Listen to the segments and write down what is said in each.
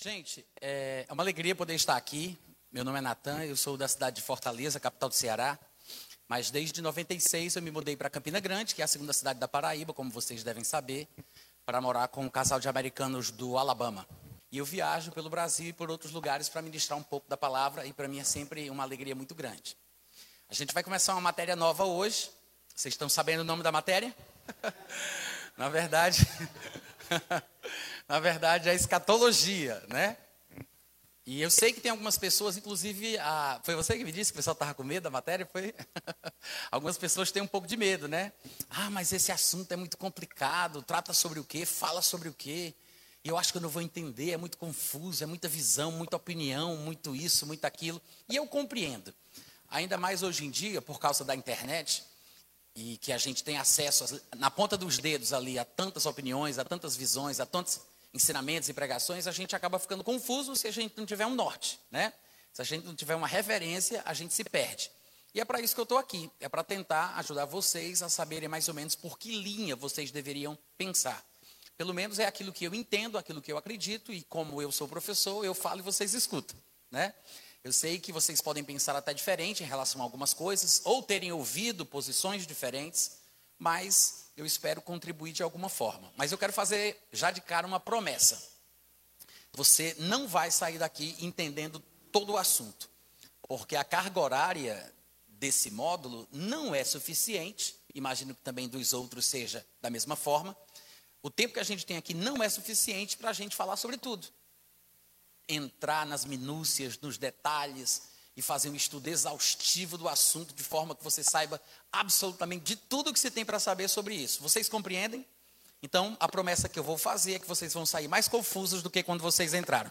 Gente, é uma alegria poder estar aqui. Meu nome é Natan, eu sou da cidade de Fortaleza, capital do Ceará. Mas desde 96 eu me mudei para Campina Grande, que é a segunda cidade da Paraíba, como vocês devem saber, para morar com um casal de americanos do Alabama. E eu viajo pelo Brasil e por outros lugares para ministrar um pouco da palavra, e para mim é sempre uma alegria muito grande. A gente vai começar uma matéria nova hoje. Vocês estão sabendo o nome da matéria? Na verdade, na verdade, é escatologia, né? E eu sei que tem algumas pessoas, inclusive, a, foi você que me disse que o pessoal estava com medo da matéria? Foi? algumas pessoas têm um pouco de medo, né? Ah, mas esse assunto é muito complicado, trata sobre o quê? Fala sobre o quê? E eu acho que eu não vou entender, é muito confuso, é muita visão, muita opinião, muito isso, muito aquilo. E eu compreendo. Ainda mais hoje em dia, por causa da internet, e que a gente tem acesso na ponta dos dedos ali a tantas opiniões, a tantas visões, a tantos ensinamentos e pregações, a gente acaba ficando confuso se a gente não tiver um norte, né? Se a gente não tiver uma referência, a gente se perde. E é para isso que eu estou aqui, é para tentar ajudar vocês a saberem mais ou menos por que linha vocês deveriam pensar. Pelo menos é aquilo que eu entendo, aquilo que eu acredito, e como eu sou professor, eu falo e vocês escutam, né? Eu sei que vocês podem pensar até diferente em relação a algumas coisas, ou terem ouvido posições diferentes, mas eu espero contribuir de alguma forma. Mas eu quero fazer já de cara uma promessa. Você não vai sair daqui entendendo todo o assunto, porque a carga horária desse módulo não é suficiente, imagino que também dos outros seja da mesma forma. O tempo que a gente tem aqui não é suficiente para a gente falar sobre tudo. Entrar nas minúcias, nos detalhes, e fazer um estudo exaustivo do assunto, de forma que você saiba absolutamente de tudo que você tem para saber sobre isso. Vocês compreendem? Então, a promessa que eu vou fazer é que vocês vão sair mais confusos do que quando vocês entraram.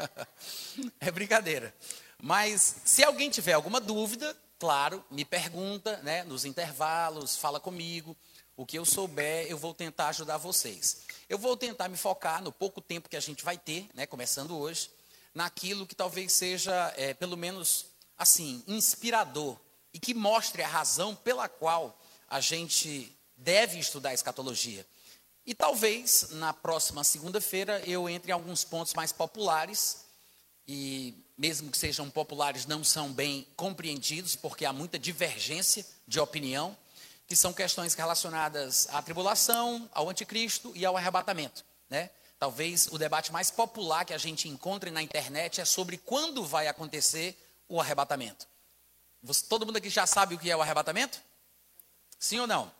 é brincadeira. Mas, se alguém tiver alguma dúvida, claro, me pergunta, né, nos intervalos, fala comigo. O que eu souber, eu vou tentar ajudar vocês. Eu vou tentar me focar no pouco tempo que a gente vai ter, né, começando hoje, naquilo que talvez seja, é, pelo menos, assim, inspirador e que mostre a razão pela qual a gente deve estudar escatologia. E talvez na próxima segunda-feira eu entre em alguns pontos mais populares e mesmo que sejam populares não são bem compreendidos porque há muita divergência de opinião, que são questões relacionadas à tribulação, ao anticristo e ao arrebatamento, né? Talvez o debate mais popular que a gente encontre na internet é sobre quando vai acontecer o arrebatamento. Você, todo mundo aqui já sabe o que é o arrebatamento? Sim ou não?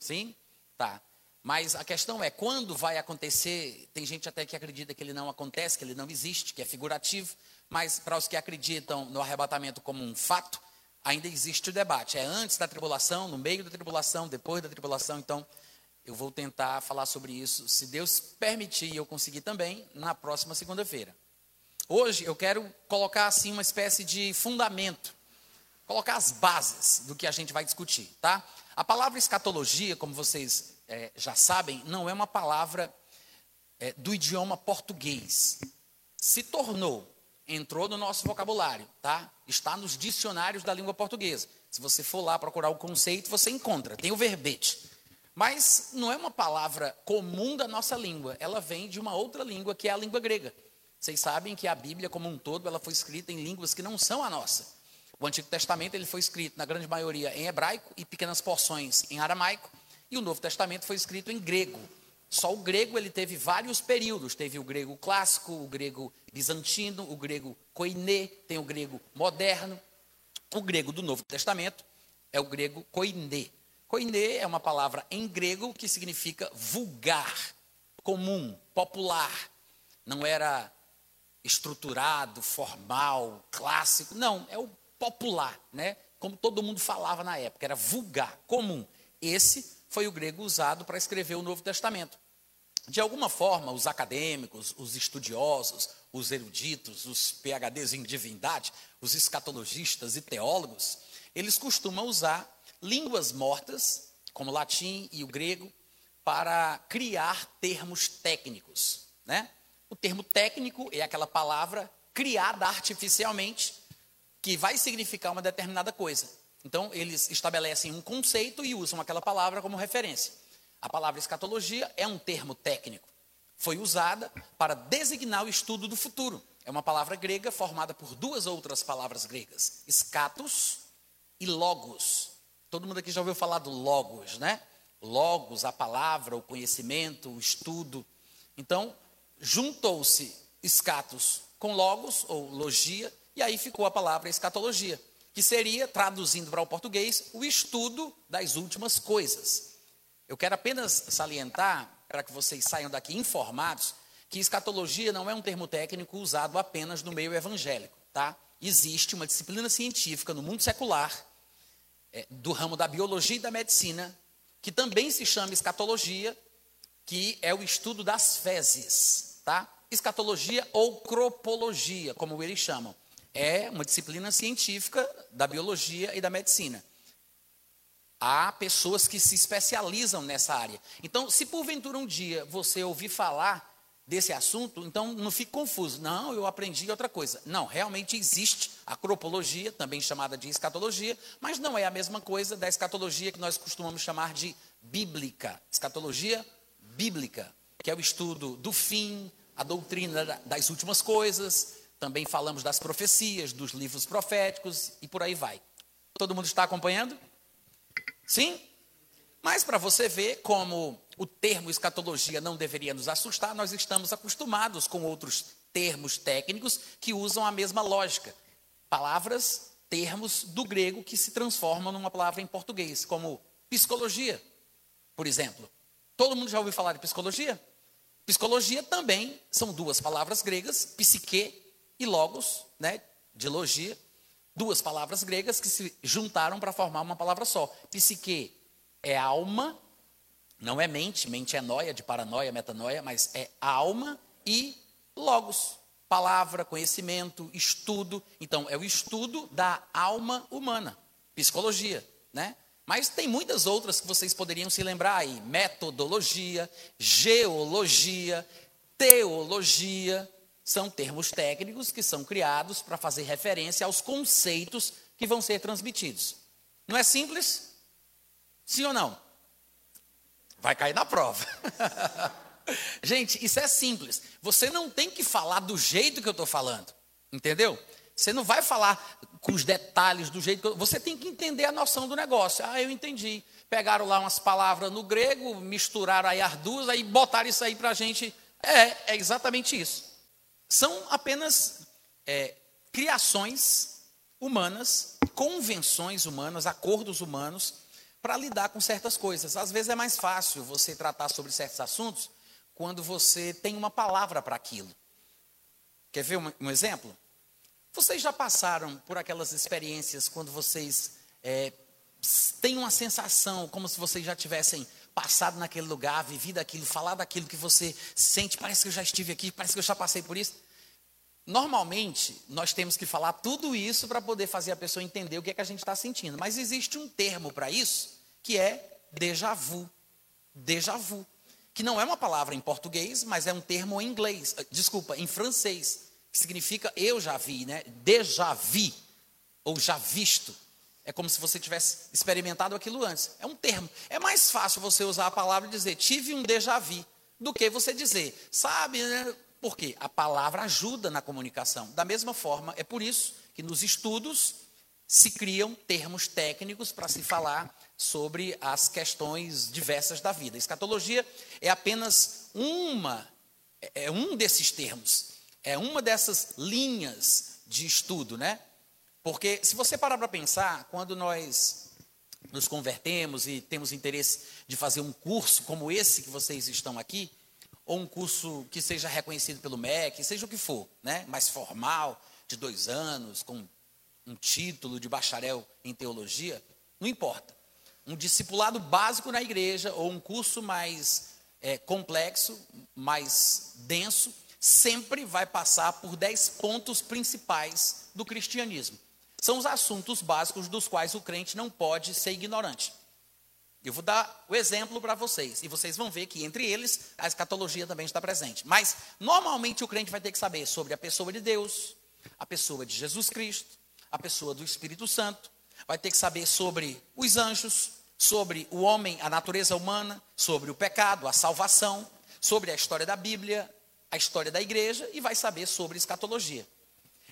Sim? Tá. Mas a questão é quando vai acontecer. Tem gente até que acredita que ele não acontece, que ele não existe, que é figurativo. Mas para os que acreditam no arrebatamento como um fato, ainda existe o debate. É antes da tribulação, no meio da tribulação, depois da tribulação. Então, eu vou tentar falar sobre isso, se Deus permitir e eu conseguir também, na próxima segunda-feira. Hoje eu quero colocar assim uma espécie de fundamento, colocar as bases do que a gente vai discutir, tá? A palavra escatologia, como vocês é, já sabem, não é uma palavra é, do idioma português. Se tornou, entrou no nosso vocabulário, tá? Está nos dicionários da língua portuguesa. Se você for lá procurar o conceito, você encontra, tem o verbete. Mas não é uma palavra comum da nossa língua, ela vem de uma outra língua, que é a língua grega. Vocês sabem que a Bíblia como um todo, ela foi escrita em línguas que não são a nossa. O Antigo Testamento ele foi escrito na grande maioria em hebraico e pequenas porções em aramaico, e o Novo Testamento foi escrito em grego. Só o grego ele teve vários períodos, teve o grego clássico, o grego bizantino, o grego koiné, tem o grego moderno. O grego do Novo Testamento é o grego koiné. Koiné é uma palavra em grego que significa vulgar, comum, popular. Não era estruturado, formal, clássico. Não, é o popular, né? Como todo mundo falava na época, era vulgar, comum. Esse foi o grego usado para escrever o Novo Testamento. De alguma forma, os acadêmicos, os estudiosos, os eruditos, os PhDs em divindade, os escatologistas e teólogos, eles costumam usar línguas mortas, como o latim e o grego, para criar termos técnicos. Né? O termo técnico é aquela palavra criada artificialmente que vai significar uma determinada coisa. Então, eles estabelecem um conceito e usam aquela palavra como referência. A palavra escatologia é um termo técnico. foi usada para designar o estudo do futuro. É uma palavra grega formada por duas outras palavras gregas: escatos e logos. Todo mundo aqui já ouviu falar do logos, né? Logos, a palavra, o conhecimento, o estudo. Então, juntou-se escatos com logos, ou logia, e aí ficou a palavra escatologia, que seria, traduzindo para o português, o estudo das últimas coisas. Eu quero apenas salientar, para que vocês saiam daqui informados, que escatologia não é um termo técnico usado apenas no meio evangélico, tá? Existe uma disciplina científica no mundo secular, é, do ramo da biologia e da medicina, que também se chama escatologia, que é o estudo das fezes, tá? Escatologia ou cropologia, como eles chamam. É uma disciplina científica da biologia e da medicina. Há pessoas que se especializam nessa área. Então, se porventura um dia você ouvir falar desse assunto, então não fique confuso. Não, eu aprendi outra coisa. Não, realmente existe a cropologia, também chamada de escatologia, mas não é a mesma coisa da escatologia que nós costumamos chamar de bíblica. Escatologia bíblica, que é o estudo do fim, a doutrina das últimas coisas, também falamos das profecias, dos livros proféticos e por aí vai. Todo mundo está acompanhando? Sim? Mas para você ver como o termo escatologia não deveria nos assustar, nós estamos acostumados com outros termos técnicos que usam a mesma lógica. Palavras, termos do grego que se transformam numa palavra em português, como psicologia, por exemplo. Todo mundo já ouviu falar de psicologia? Psicologia também são duas palavras gregas, psique e logos, né, de logia, duas palavras gregas que se juntaram para formar uma palavra só. Psique é alma, não é mente, mente é noia, de paranoia, metanoia, mas é alma e logos, palavra, conhecimento, estudo. Então, é o estudo da alma humana, psicologia, né? Mas tem muitas outras que vocês poderiam se lembrar aí: metodologia, geologia, teologia. São termos técnicos que são criados para fazer referência aos conceitos que vão ser transmitidos. Não é simples? Sim ou não? Vai cair na prova. Gente, isso é simples. Você não tem que falar do jeito que eu estou falando. Entendeu? Você não vai falar com os detalhes do jeito que eu... Você tem que entender a noção do negócio. Ah, eu entendi. Pegaram lá umas palavras no grego, misturaram aí as duas, aí botaram isso aí para a gente. É, é exatamente isso. São apenas é, criações humanas, convenções humanas, acordos humanos para lidar com certas coisas. Às vezes é mais fácil você tratar sobre certos assuntos quando você tem uma palavra para aquilo. Quer ver um, um, exemplo? Vocês já passaram por aquelas experiências quando vocês é, têm uma sensação como se vocês já tivessem passado naquele lugar, vivido aquilo, falado aquilo que você sente, parece que eu já estive aqui, parece que eu já passei por isso. Normalmente, nós temos que falar tudo isso para poder fazer a pessoa entender o que é que a gente está sentindo. Mas existe um termo para isso, que é déjà vu. Déjà vu. Que não é uma palavra em português, mas é um termo em inglês. Eh, desculpa, em francês. Que significa eu já vi, né? Déjà vu. Ou já visto. É como se você tivesse experimentado aquilo antes. É um termo. É mais fácil você usar a palavra e dizer tive um déjà vu do que você dizer, sabe, né? Porque a palavra ajuda na comunicação. Da mesma forma, é por isso que nos estudos se criam termos técnicos para se falar sobre as questões diversas da vida. Escatologia é apenas uma, é um desses termos, é uma dessas linhas de estudo, né? Porque se você parar para pensar, quando nós nos convertemos e temos interesse de fazer um curso como esse que vocês estão aqui, ou um curso que seja reconhecido pelo MEC, seja o que for, né? mais formal, de dois anos, com um título de bacharel em teologia, não importa. Um discipulado básico na igreja ou um curso mais é, complexo, mais denso, sempre vai passar por dez pontos principais do cristianismo. São os assuntos básicos dos quais o crente não pode ser ignorante. Eu vou dar o exemplo para vocês, e vocês vão ver que entre eles a escatologia também está presente. Mas, normalmente, o crente vai ter que saber sobre a pessoa de Deus, a pessoa de Jesus Cristo, a pessoa do Espírito Santo, vai ter que saber sobre os anjos, sobre o homem, a natureza humana, sobre o pecado, a salvação, sobre a história da Bíblia, a história da igreja e vai saber sobre escatologia.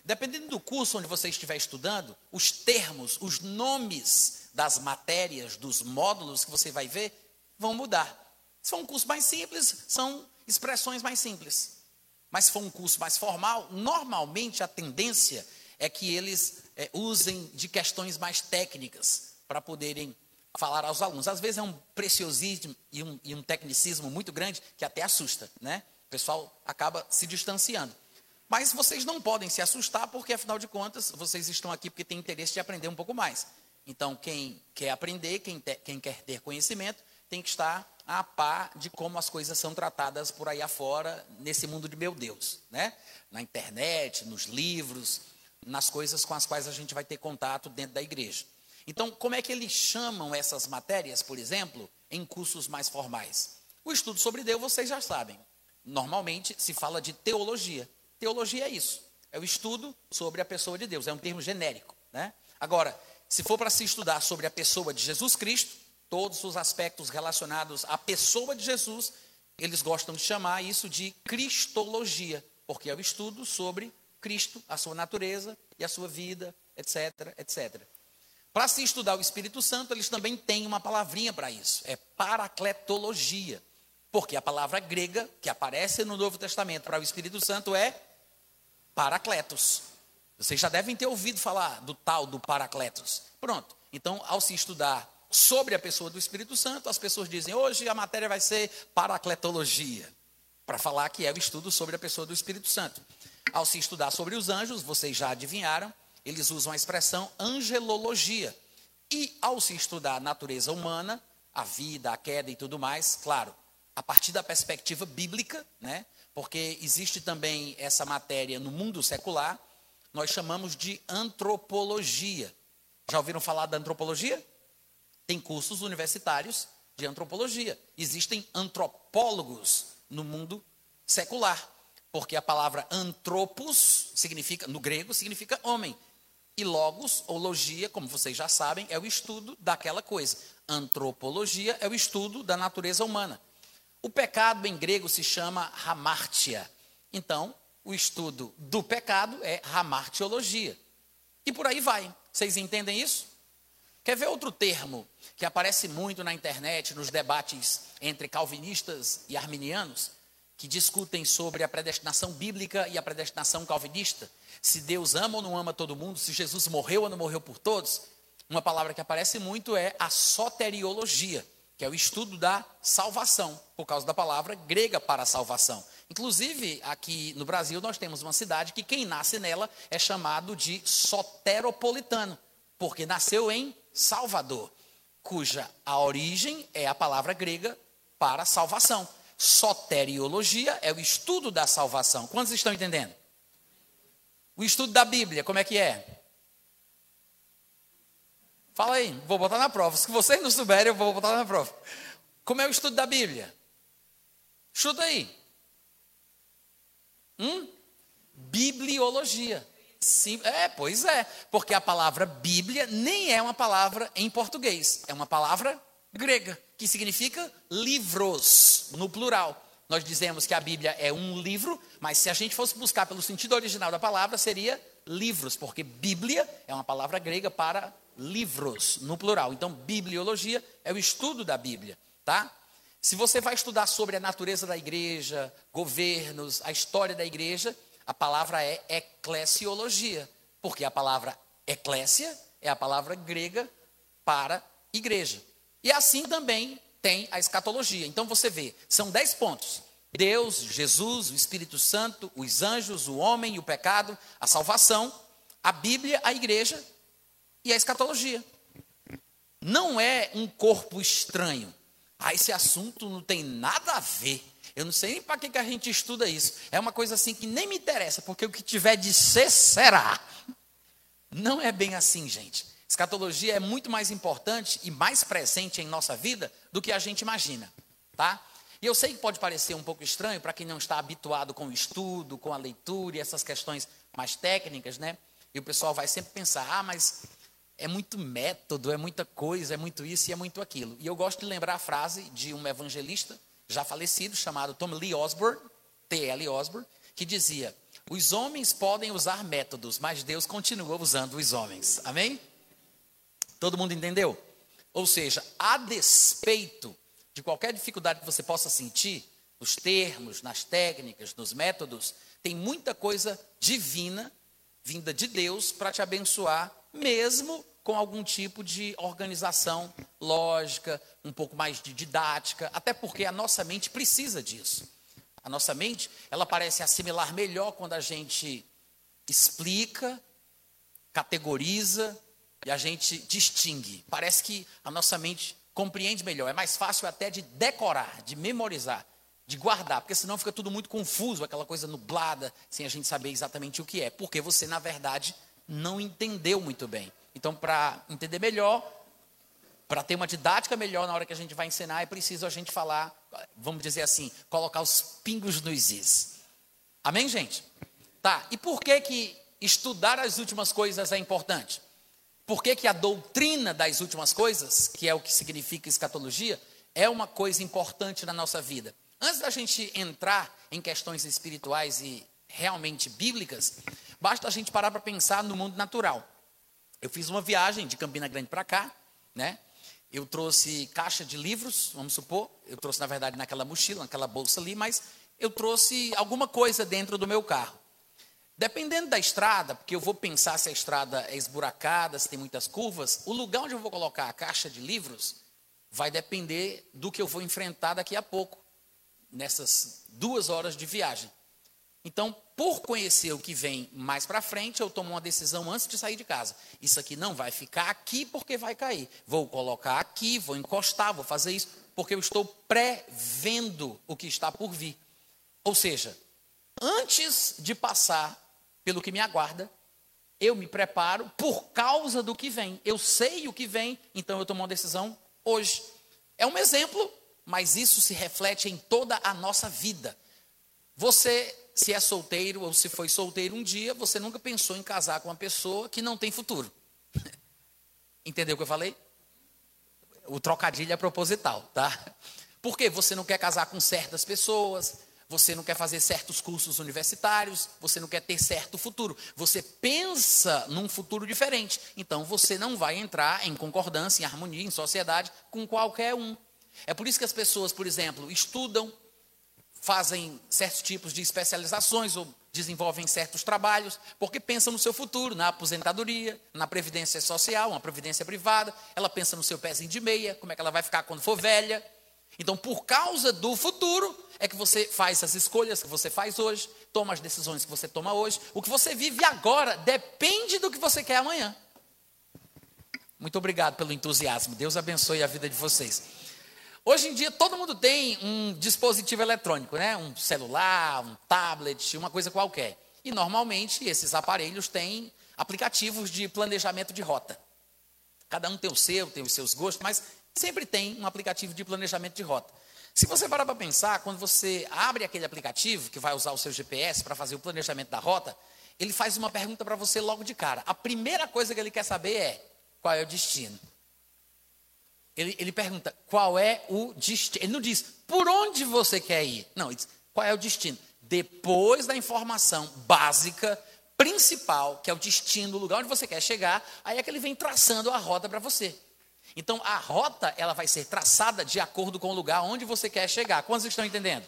Dependendo do curso onde você estiver estudando, os termos, os nomes das matérias, dos módulos que você vai ver, vão mudar. Se for um curso mais simples, são expressões mais simples. Mas se for um curso mais formal, normalmente a tendência é que eles é, usem de questões mais técnicas para poderem falar aos alunos. Às vezes é um preciosismo e um, e um tecnicismo muito grande que até assusta, né? O pessoal acaba se distanciando. Mas vocês não podem se assustar, porque afinal de contas, vocês estão aqui porque têm interesse de aprender um pouco mais. Então, quem quer aprender, quem, te, quem quer ter conhecimento, tem que estar a par de como as coisas são tratadas por aí afora, nesse mundo de meu Deus, né? Na internet, nos livros, nas coisas com as quais a gente vai ter contato dentro da igreja. Então, como é que eles chamam essas matérias, por exemplo, em cursos mais formais? O estudo sobre Deus, vocês já sabem. Normalmente se fala de teologia. Teologia é isso, é o estudo sobre a pessoa de Deus, é um termo genérico, né? Agora, se for para se estudar sobre a pessoa de Jesus Cristo, todos os aspectos relacionados à pessoa de Jesus, eles gostam de chamar isso de cristologia, porque é o estudo sobre Cristo, a sua natureza e a sua vida, etc, etc. Para se estudar o Espírito Santo, eles também têm uma palavrinha para isso, é paracletologia. Porque a palavra grega que aparece no Novo Testamento para o Espírito Santo é paracletos. Vocês já devem ter ouvido falar do tal do paracletos. Pronto. Então, ao se estudar sobre a pessoa do Espírito Santo, as pessoas dizem: hoje a matéria vai ser paracletologia, para falar que é o estudo sobre a pessoa do Espírito Santo. Ao se estudar sobre os anjos, vocês já adivinharam, eles usam a expressão angelologia. E ao se estudar a natureza humana, a vida, a queda e tudo mais, claro, a partir da perspectiva bíblica, né? Porque existe também essa matéria no mundo secular, nós chamamos de antropologia. Já ouviram falar da antropologia? Tem cursos universitários de antropologia. Existem antropólogos no mundo secular, porque a palavra antropos significa, no grego, significa homem. E logos, ou logia, como vocês já sabem, é o estudo daquela coisa. Antropologia é o estudo da natureza humana. O pecado em grego se chama hamartia. Então, o estudo do pecado é hamartiologia. E por aí vai. Vocês entendem isso? Quer ver outro termo que aparece muito na internet, nos debates entre calvinistas e arminianos, que discutem sobre a predestinação bíblica e a predestinação calvinista? Se Deus ama ou não ama todo mundo, se Jesus morreu ou não morreu por todos? Uma palavra que aparece muito é a soteriologia, que é o estudo da salvação, por causa da palavra grega para salvação. Inclusive, aqui no Brasil, nós temos uma cidade que quem nasce nela é chamado de soteropolitano, porque nasceu em Salvador, cuja a origem é a palavra grega para salvação. Soteriologia é o estudo da salvação. Quantos estão entendendo? O estudo da Bíblia, como é que é? Fala aí, vou botar na prova. Se vocês não souberem, eu vou botar na prova. Como é o estudo da Bíblia? Chuta aí. Hum? Bibliologia. Sim, é, pois é, porque a palavra Bíblia nem é uma palavra em português, é uma palavra grega, que significa livros, no plural. Nós dizemos que a Bíblia é um livro, mas se a gente fosse buscar pelo sentido original da palavra, seria livros, porque Bíblia é uma palavra grega para livros, no plural. Então, bibliologia é o estudo da Bíblia, tá? Se você vai estudar sobre a natureza da igreja, governos, a história da igreja, a palavra é eclesiologia, porque a palavra eclésia é a palavra grega para igreja. E assim também tem a escatologia. Então você vê, são dez pontos. Deus, Jesus, o Espírito Santo, os anjos, o homem e o pecado, a salvação, a Bíblia, a igreja e a escatologia. Não é um corpo estranho. Ah, esse assunto não tem nada a ver. Eu não sei nem para que, que a gente estuda isso. É uma coisa assim que nem me interessa, porque o que tiver de ser, será. Não é bem assim, gente. Escatologia é muito mais importante e mais presente em nossa vida do que a gente imagina, tá? E eu sei que pode parecer um pouco estranho para quem não está habituado com o estudo, com a leitura e essas questões mais técnicas, né? E o pessoal vai sempre pensar: ah, mas é muito método, é muita coisa, é muito isso e é muito aquilo. E eu gosto de lembrar a frase de um evangelista já falecido, chamado Tom Lee Osborne, T.L. Osborne, que dizia: os homens podem usar métodos, mas Deus continua usando os homens. Amém? Todo mundo entendeu? Ou seja, a despeito de qualquer dificuldade que você possa sentir, nos termos, nas técnicas, nos métodos, tem muita coisa divina vinda de Deus para te abençoar, mesmo com algum tipo de organização lógica, um pouco mais de didática, até porque a nossa mente precisa disso. A nossa mente, ela parece assimilar melhor quando a gente explica, categoriza e a gente distingue. Parece que a nossa mente compreende melhor. É mais fácil até de decorar, de memorizar, de guardar, porque senão fica tudo muito confuso, aquela coisa nublada, sem a gente saber exatamente o que é. Porque você, na verdade, não entendeu muito bem. Então, para entender melhor, para ter uma didática melhor na hora que a gente vai ensinar, é preciso a gente falar, vamos dizer assim, colocar os pingos nos is. Amém, gente? Tá, e por que que estudar as últimas coisas é importante? Por que, que a doutrina das últimas coisas, que é o que significa escatologia, é uma coisa importante na nossa vida? Antes da gente entrar em questões espirituais e realmente bíblicas, basta a gente parar para pensar no mundo natural. Eu fiz uma viagem de Campina Grande para cá, né? Eu trouxe caixa de livros, vamos supor, eu trouxe na verdade naquela mochila, naquela bolsa ali, mas eu trouxe alguma coisa dentro do meu carro. Dependendo da estrada, porque eu vou pensar se a estrada é esburacada, se tem muitas curvas, o lugar onde eu vou colocar a caixa de livros vai depender do que eu vou enfrentar daqui a pouco, nessas duas horas de viagem. Então, por conhecer o que vem mais para frente, eu tomo uma decisão antes de sair de casa. Isso aqui não vai ficar aqui porque vai cair. Vou colocar aqui, vou encostar, vou fazer isso, porque eu estou prevendo o que está por vir. Ou seja, antes de passar pelo que me aguarda, eu me preparo por causa do que vem. Eu sei o que vem, então eu tomo uma decisão hoje. É um exemplo, mas isso se reflete em toda a nossa vida. Você, se é solteiro ou se foi solteiro um dia, você nunca pensou em casar com uma pessoa que não tem futuro. Entendeu o que eu falei? O trocadilho é proposital, tá? Porque você não quer casar com certas pessoas, você não quer fazer certos cursos universitários, você não quer ter certo futuro. Você pensa num futuro diferente. Então você não vai entrar em concordância, em harmonia, em sociedade com qualquer um. É por isso que as pessoas, por exemplo, estudam, fazem certos tipos de especializações ou desenvolvem certos trabalhos, porque pensam no seu futuro, na aposentadoria, na previdência social, uma previdência privada. Ela pensa no seu pezinho de meia, como é que ela vai ficar quando for velha. Então, por causa do futuro, é que você faz as escolhas que você faz hoje, toma as decisões que você toma hoje. O que você vive agora depende do que você quer amanhã. Muito obrigado pelo entusiasmo. Deus abençoe a vida de vocês. Hoje em dia todo mundo tem um dispositivo eletrônico, né? Um celular, um tablet, uma coisa qualquer. E normalmente esses aparelhos têm aplicativos de planejamento de rota. Cada um tem o seu, tem os seus gostos, mas sempre tem um aplicativo de planejamento de rota. Se você parar para pensar, quando você abre aquele aplicativo que vai usar o seu GPS para fazer o planejamento da rota, ele faz uma pergunta para você logo de cara. A primeira coisa que ele quer saber é qual é o destino. Ele, ele pergunta qual é o destino. Ele não diz por onde você quer ir. Não, ele diz qual é o destino. Depois da informação básica, principal, que é o destino, o lugar onde você quer chegar, aí é que ele vem traçando a rota para você. Então a rota ela vai ser traçada de acordo com o lugar onde você quer chegar. Quantos estão entendendo?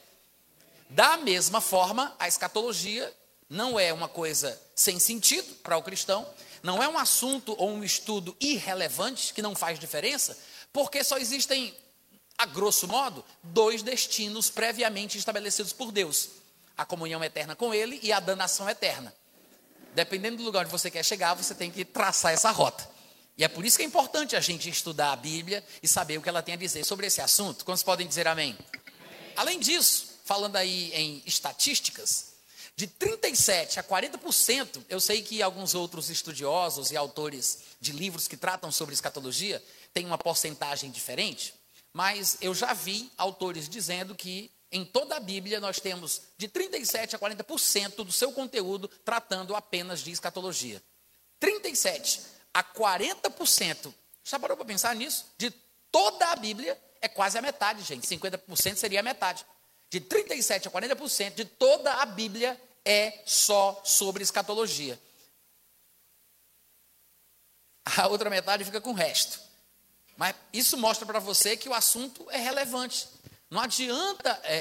Da mesma forma, a escatologia não é uma coisa sem sentido para o cristão, não é um assunto ou um estudo irrelevante que não faz diferença, porque só existem, a grosso modo, dois destinos previamente estabelecidos por Deus: a comunhão eterna com Ele e a danação eterna. Dependendo do lugar onde você quer chegar, você tem que traçar essa rota. E é por isso que é importante a gente estudar a Bíblia e saber o que ela tem a dizer sobre esse assunto. Quantos podem dizer amém? amém. Além disso, falando aí em estatísticas, de 37 a 40%, eu sei que alguns outros estudiosos e autores de livros que tratam sobre escatologia têm uma porcentagem diferente, mas eu já vi autores dizendo que em toda a Bíblia nós temos de 37 a 40% do seu conteúdo tratando apenas de escatologia. 37 a 40%. Já parou para pensar nisso? De toda a Bíblia É quase a metade, gente. 50% seria a metade. De 37% a 40% de toda a Bíblia é só sobre escatologia. A outra metade fica com o resto. Mas isso mostra para você que o assunto é relevante. Não adianta é,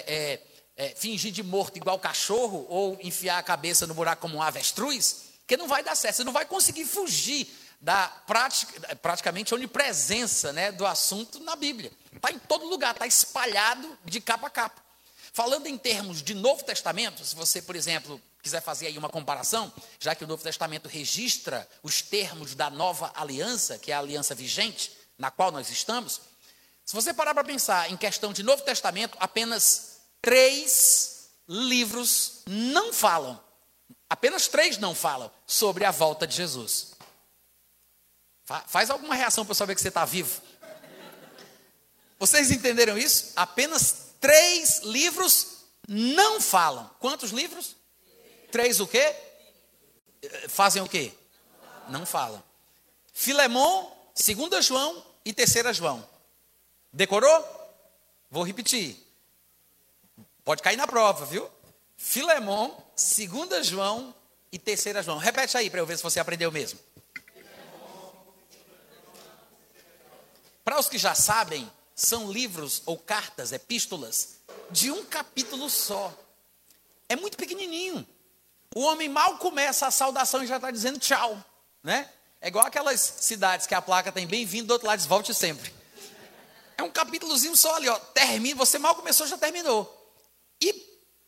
é, é, fingir de morto igual cachorro ou enfiar a cabeça no buraco como um avestruz, que não vai dar certo. Você não vai conseguir fugir da pratica, praticamente onipresença né, do assunto na Bíblia. Está em todo lugar, está espalhado de capa a capa. Falando em termos de Novo Testamento, se você, por exemplo, quiser fazer aí uma comparação, já que o Novo Testamento registra os termos da nova aliança, que é a aliança vigente, na qual nós estamos, se você parar para pensar em questão de Novo Testamento, apenas três livros não falam, apenas três não falam sobre a volta de Jesus. Faz alguma reação para saber que você está vivo. Vocês entenderam isso? Apenas três livros não falam. Quantos livros? Três o quê? Fazem o quê? Não falam. Filemon, 2 João e 3 João. Decorou? Vou repetir. Pode cair na prova, viu? Filemon, 2 João e 3 João. Repete aí para eu ver se você aprendeu mesmo. Para os que já sabem, são livros ou cartas, epístolas, de um capítulo só. É muito pequenininho. O homem mal começa a saudação e já está dizendo tchau, né? É igual aquelas cidades que a placa tem bem-vindo, do outro lado diz volte sempre. É um capítulozinho só ali, ó. Termina, você mal começou, já terminou. E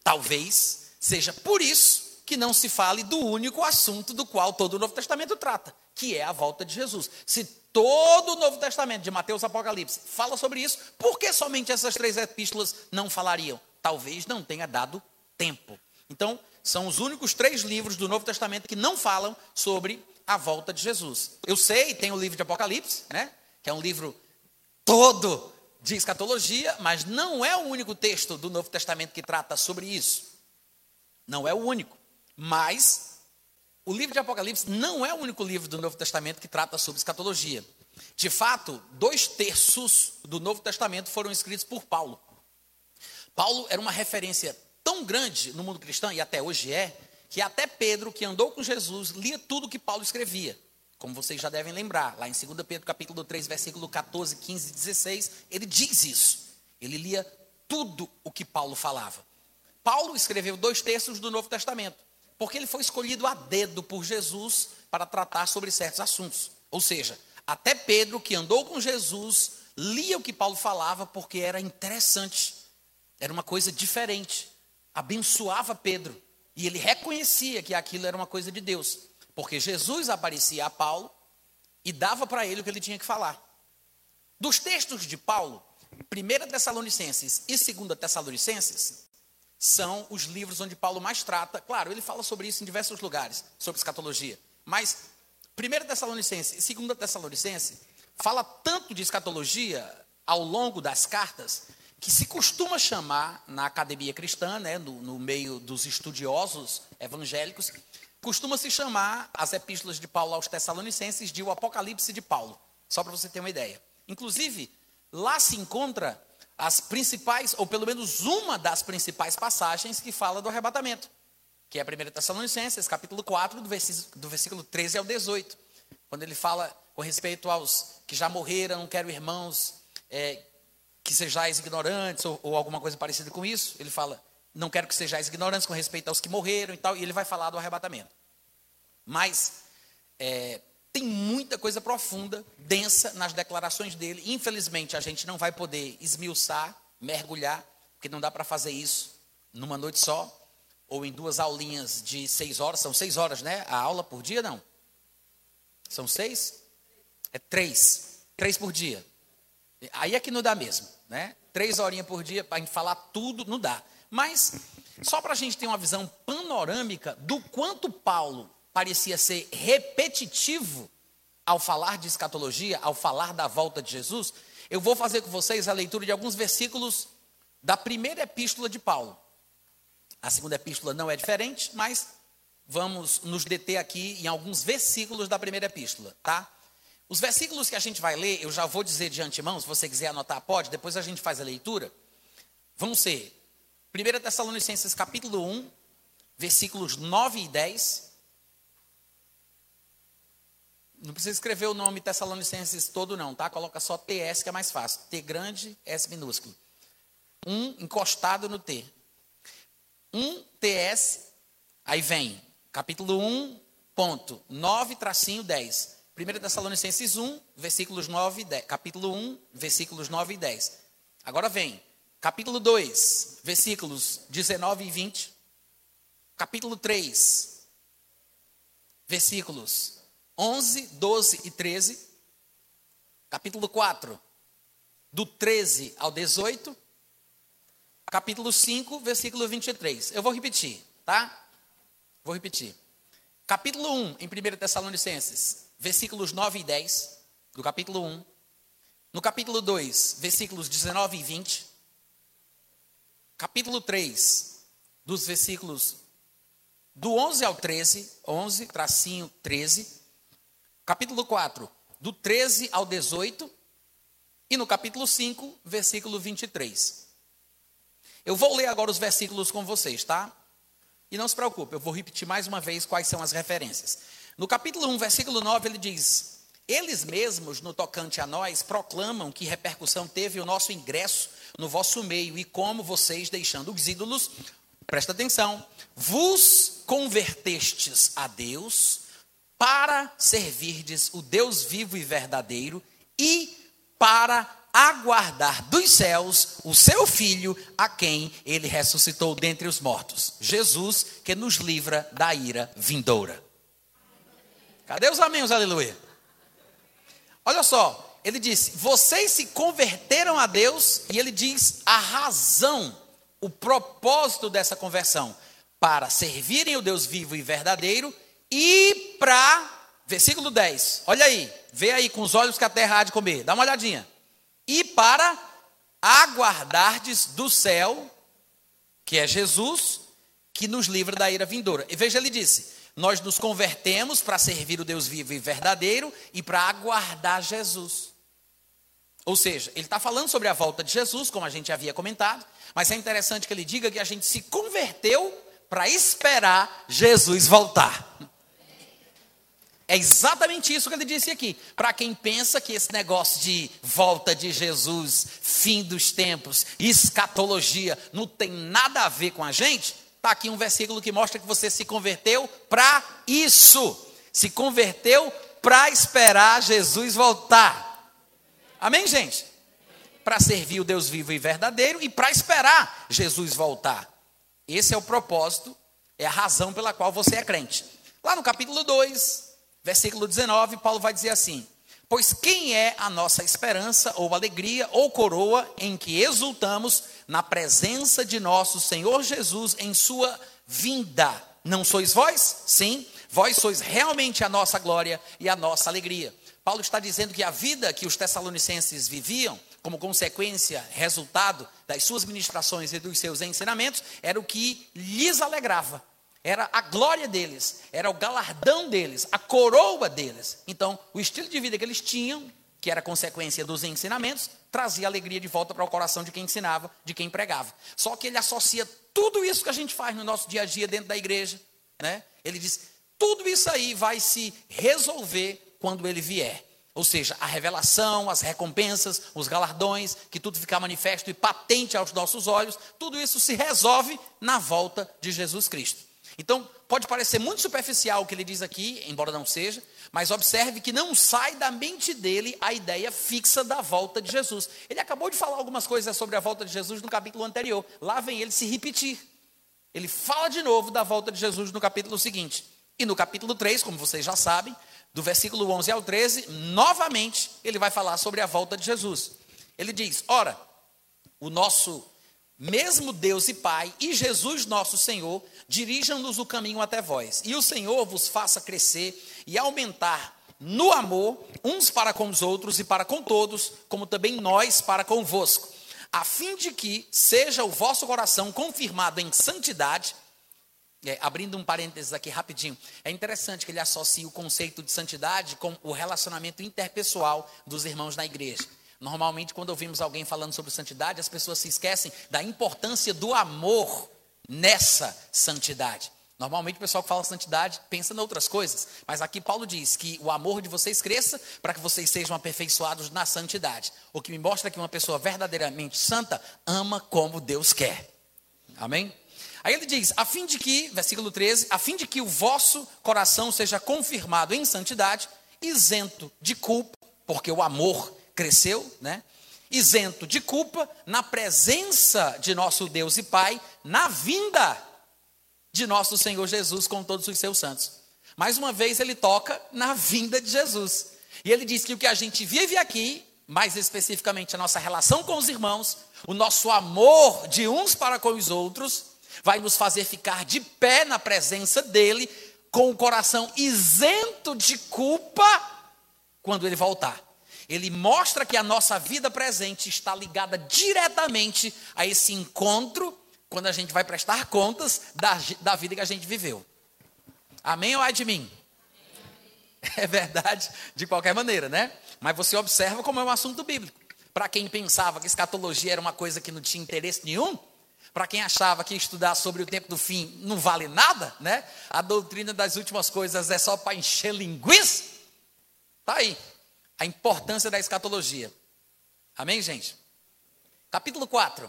talvez seja por isso que não se fale do único assunto do qual todo o Novo Testamento trata, que é a volta de Jesus. Se todo o Novo Testamento, de Mateus Apocalipse, fala sobre isso, por que somente essas três epístolas não falariam? Talvez não tenha dado tempo. Então, são os únicos três livros do Novo Testamento que não falam sobre a volta de Jesus. Eu sei, tem o livro de Apocalipse, né? Que é um livro todo de escatologia, mas não é o único texto do Novo Testamento que trata sobre isso. Não é o único. Mas o livro de Apocalipse não é o único livro do Novo Testamento que trata sobre escatologia. De fato, dois terços do Novo Testamento foram escritos por Paulo. Paulo era uma referência tão grande no mundo cristão, e até hoje é, que até Pedro, que andou com Jesus, lia tudo que Paulo escrevia. Como vocês já devem lembrar, lá em 2 Pedro capítulo 3, versículo 14, 15 e 16, ele diz isso. Ele lia tudo o que Paulo falava. Paulo escreveu dois terços do Novo Testamento, porque ele foi escolhido a dedo por Jesus para tratar sobre certos assuntos. Ou seja, até Pedro, que andou com Jesus, lia o que Paulo falava porque era interessante, era uma coisa diferente abençoava Pedro. E ele reconhecia que aquilo era uma coisa de Deus. Porque Jesus aparecia a Paulo e dava para ele o que ele tinha que falar. Dos textos de Paulo, 1 Tessalonicenses e 2 Tessalonicenses são os livros onde Paulo mais trata. Claro, ele fala sobre isso em diversos lugares, sobre escatologia. Mas 1 Tessalonicenses e 2 Tessalonicenses fala tanto de escatologia ao longo das cartas que se costuma chamar na academia cristã, né, no, no meio dos estudiosos evangélicos, costuma se chamar as epístolas de Paulo aos Tessalonicenses de o Apocalipse de Paulo, só para você ter uma ideia. Inclusive, lá se encontra as principais, ou pelo menos uma das principais passagens que fala do arrebatamento, que é a 1 Tessalonicenses, capítulo 4, do versículo, do versículo 13 ao 18, quando ele fala com respeito aos que já morreram, quero irmãos, é, que sejais ignorantes ou, ou, alguma coisa parecida com isso. Ele fala, não quero que sejais ignorantes com respeito aos que morreram e tal, e ele vai falar do arrebatamento. Mas é, tem muita coisa profunda, densa nas declarações dele. Infelizmente, a gente não vai poder esmiuçar, mergulhar, porque não dá para fazer isso numa noite só, ou em duas aulinhas de seis horas. São seis horas, né? A aula por dia, não? São seis? É três. Três por dia. Aí é que não dá mesmo, né? Três horinhas por dia para a gente falar tudo, não dá. Mas, só para a gente ter uma visão panorâmica do quanto Paulo parecia ser repetitivo ao falar de escatologia, ao falar da volta de Jesus, eu vou fazer com vocês a leitura de alguns versículos da primeira epístola de Paulo. A segunda epístola não é diferente, mas vamos nos deter aqui em alguns versículos da primeira epístola, tá? Os versículos que a gente vai ler, eu já vou dizer de antemão, se você quiser anotar, pode, depois a gente faz a leitura. Vão ser 1 Tessalonicenses capítulo 1, versículos 9 e 10. Não precisa escrever o nome Tessalonicenses todo não, tá? Coloca só TS que é mais fácil. T grande, S minúsculo. Um encostado no T. 1 TS, aí vem capítulo 1, ponto 9, tracinho 10. 1 Tessalonicenses 1, versículos 9 e 10. Capítulo 1, versículos 9 e 10. Agora vem, capítulo 2, versículos 19 e 20. Capítulo 3, versículos 11, 12 e 13. Capítulo 4, do 13 ao 18. Capítulo 5, versículo 23. Eu vou repetir, tá? Vou repetir. Capítulo 1, em 1 Tessalonicenses, versículos 9 e 10, do capítulo 1. No capítulo 2, versículos 19 e 20. Capítulo 3, dos versículos do 11 ao 13, 11, tracinho 13. Capítulo 4, do 13 ao 18. E no capítulo 5, versículo 23. Eu vou ler agora os versículos com vocês, tá? E não se preocupe, eu vou repetir mais uma vez quais são as referências. No capítulo 1, versículo 9, ele diz: Eles mesmos, no tocante a nós, proclamam que repercussão teve o nosso ingresso no vosso meio e como vocês, deixando os ídolos, presta atenção, vos convertestes a Deus para servirdes o Deus vivo e verdadeiro e para aguardar dos céus o seu filho, a quem ele ressuscitou dentre os mortos. Jesus, que nos livra da ira vindoura. Cadê os amém, os aleluia? Olha só, ele disse: vocês se converteram a Deus, e ele diz a razão, o propósito dessa conversão, para servirem o Deus vivo e verdadeiro e para, versículo 10, olha aí, vê aí com os olhos que a terra há de comer, dá uma olhadinha e para aguardardes do céu, que é Jesus, que nos livra da ira vindoura. E veja, ele disse: Nós nos convertemos para servir o Deus vivo e verdadeiro e para aguardar Jesus. Ou seja, ele está falando sobre a volta de Jesus, como a gente havia comentado, mas é interessante que ele diga que a gente se converteu para esperar Jesus voltar. É exatamente isso que ele disse aqui. Para quem pensa que esse negócio de volta de Jesus, fim dos tempos, escatologia, não tem nada a ver com a gente, está aqui um versículo que mostra que você se converteu para isso. Se converteu para esperar Jesus voltar. Amém, gente? Para servir o Deus vivo e verdadeiro e para esperar Jesus voltar. Esse é o propósito, é a razão pela qual você é crente. Lá no capítulo 2, Versículo 19, Paulo vai dizer assim: Pois quem é a nossa esperança, ou alegria, ou coroa, em que exultamos na presença de nosso Senhor Jesus em sua vinda? Não sois vós? Sim, vós sois realmente a nossa glória e a nossa alegria. Paulo está dizendo que a vida que os tessalonicenses viviam, como consequência, resultado das suas ministrações e dos seus ensinamentos, era o que lhes alegrava. Era a glória deles, era o galardão deles, a coroa deles. Então, o estilo de vida que eles tinham, que era consequência dos ensinamentos, trazia alegria de volta para o coração de quem ensinava, de quem pregava. Só que ele associa tudo isso que a gente faz no nosso dia a dia dentro da igreja, né? Ele diz: tudo isso aí vai se resolver quando ele vier. Ou seja, a revelação, as recompensas, os galardões, que tudo ficar manifesto e patente aos nossos olhos, tudo isso se resolve na volta de Jesus Cristo. Então, pode parecer muito superficial o que ele diz aqui, embora não seja, mas observe que não sai da mente dele a ideia fixa da volta de Jesus. Ele acabou de falar algumas coisas sobre a volta de Jesus no capítulo anterior. Lá vem ele se repetir. Ele fala de novo da volta de Jesus no capítulo seguinte. E no capítulo 3, como vocês já sabem, do versículo 11 ao 13, novamente ele vai falar sobre a volta de Jesus. Ele diz: Ora, o nosso mesmo Deus e Pai e Jesus nosso Senhor dirijam-nos o caminho até vós. E o Senhor vos faça crescer e aumentar no amor uns para com os outros e para com todos, como também nós para convosco, a fim de que seja o vosso coração confirmado em santidade é, abrindo um parênteses aqui rapidinho, é interessante que ele associe o conceito de santidade com o relacionamento interpessoal dos irmãos na igreja. Normalmente, quando ouvimos alguém falando sobre santidade, as pessoas se esquecem da importância do amor nessa santidade. Normalmente o pessoal que fala santidade pensa em outras coisas, mas aqui Paulo diz que o amor de vocês cresça para que vocês sejam aperfeiçoados na santidade. O que me mostra que uma pessoa verdadeiramente santa ama como Deus quer. Amém? Aí ele diz: a fim de que, versículo 13, a fim de que o vosso coração seja confirmado em santidade, isento de culpa, porque o amor cresceu, né? Isento de culpa na presença de nosso Deus e Pai, na vinda de nosso Senhor Jesus com todos os seus santos. Mais uma vez ele toca na vinda de Jesus. E ele diz que o que a gente vive aqui, mais especificamente a nossa relação com os irmãos, o nosso amor de uns para com os outros, vai nos fazer ficar de pé na presença dele, com o coração isento de culpa, quando ele voltar. Ele mostra que a nossa vida presente está ligada diretamente a esse encontro quando a gente vai prestar contas da, da vida que a gente viveu. Amém ou ai de mim? É verdade, de qualquer maneira, né? Mas você observa como é um assunto bíblico. Para quem pensava que escatologia era uma coisa que não tinha interesse nenhum, para quem achava que estudar sobre o tempo do fim não vale nada, né? A doutrina das últimas coisas é só para encher linguiça. Tá aí. A importância da escatologia. Amém, gente? Capítulo 4.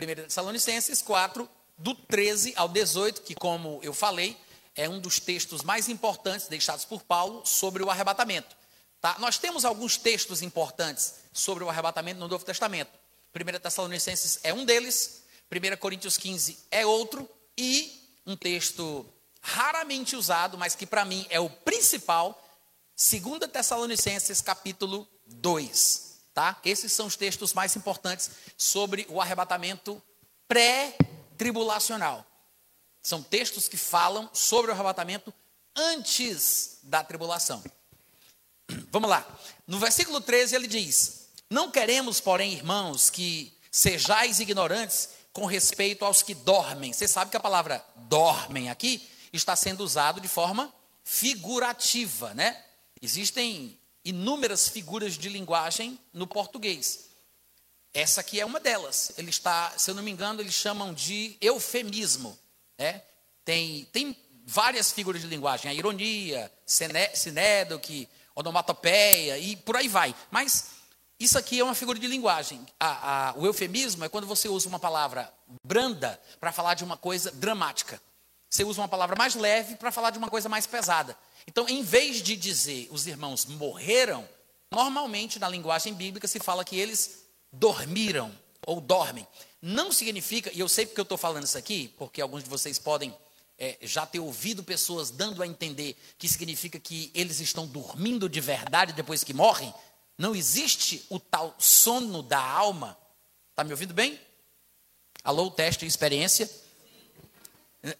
1 Tessalonicenses 4, do 13 ao 18, que, como eu falei, é um dos textos mais importantes deixados por Paulo sobre o arrebatamento. Tá? Nós temos alguns textos importantes sobre o arrebatamento no Novo Testamento. 1 Tessalonicenses é um deles, 1 Coríntios 15 é outro, e um texto raramente usado, mas que para mim é o principal, 2 Tessalonicenses capítulo 2. Tá? Esses são os textos mais importantes sobre o arrebatamento pré-tribulacional. São textos que falam sobre o arrebatamento antes da tribulação. Vamos lá. No versículo 13 ele diz: Não queremos, porém, irmãos, que sejais ignorantes com respeito aos que dormem. Você sabe que a palavra dormem aqui está sendo usado de forma figurativa, né? Existem inúmeras figuras de linguagem no português. Essa aqui é uma delas. Ele está, se eu não me engano, eles chamam de eufemismo. Né? Tem, tem várias figuras de linguagem, a ironia, sinédoque, onomatopeia e por aí vai. Mas isso aqui é uma figura de linguagem. A, a, o eufemismo é quando você usa uma palavra branda para falar de uma coisa dramática. Você usa uma palavra mais leve para falar de uma coisa mais pesada. Então, em vez de dizer os irmãos morreram, normalmente na linguagem bíblica se fala que eles dormiram ou dormem. Não significa, e eu sei porque eu estou falando isso aqui, porque alguns de vocês podem é, já ter ouvido pessoas dando a entender que significa que eles estão dormindo de verdade depois que morrem. Não existe o tal sono da alma. Está me ouvindo bem? Alô, teste experiência.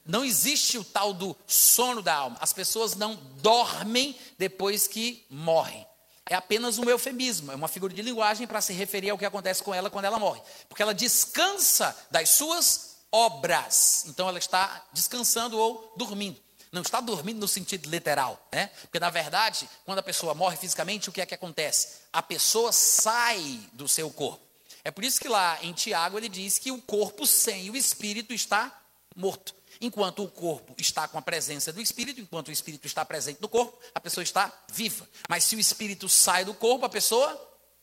Não existe o tal do sono da alma. As pessoas não dormem depois que morrem. É apenas um eufemismo, é uma figura de linguagem para se referir ao que acontece com ela quando ela morre. Porque ela descansa das suas obras. Então ela está descansando ou dormindo. Não está dormindo no sentido literal, né? Porque na verdade, quando a pessoa morre fisicamente, o que é que acontece? A pessoa sai do seu corpo. É por isso que lá em Tiago ele diz que o corpo sem o espírito está morto. Enquanto o corpo está com a presença do espírito, enquanto o espírito está presente no corpo, a pessoa está viva. Mas se o espírito sai do corpo, a pessoa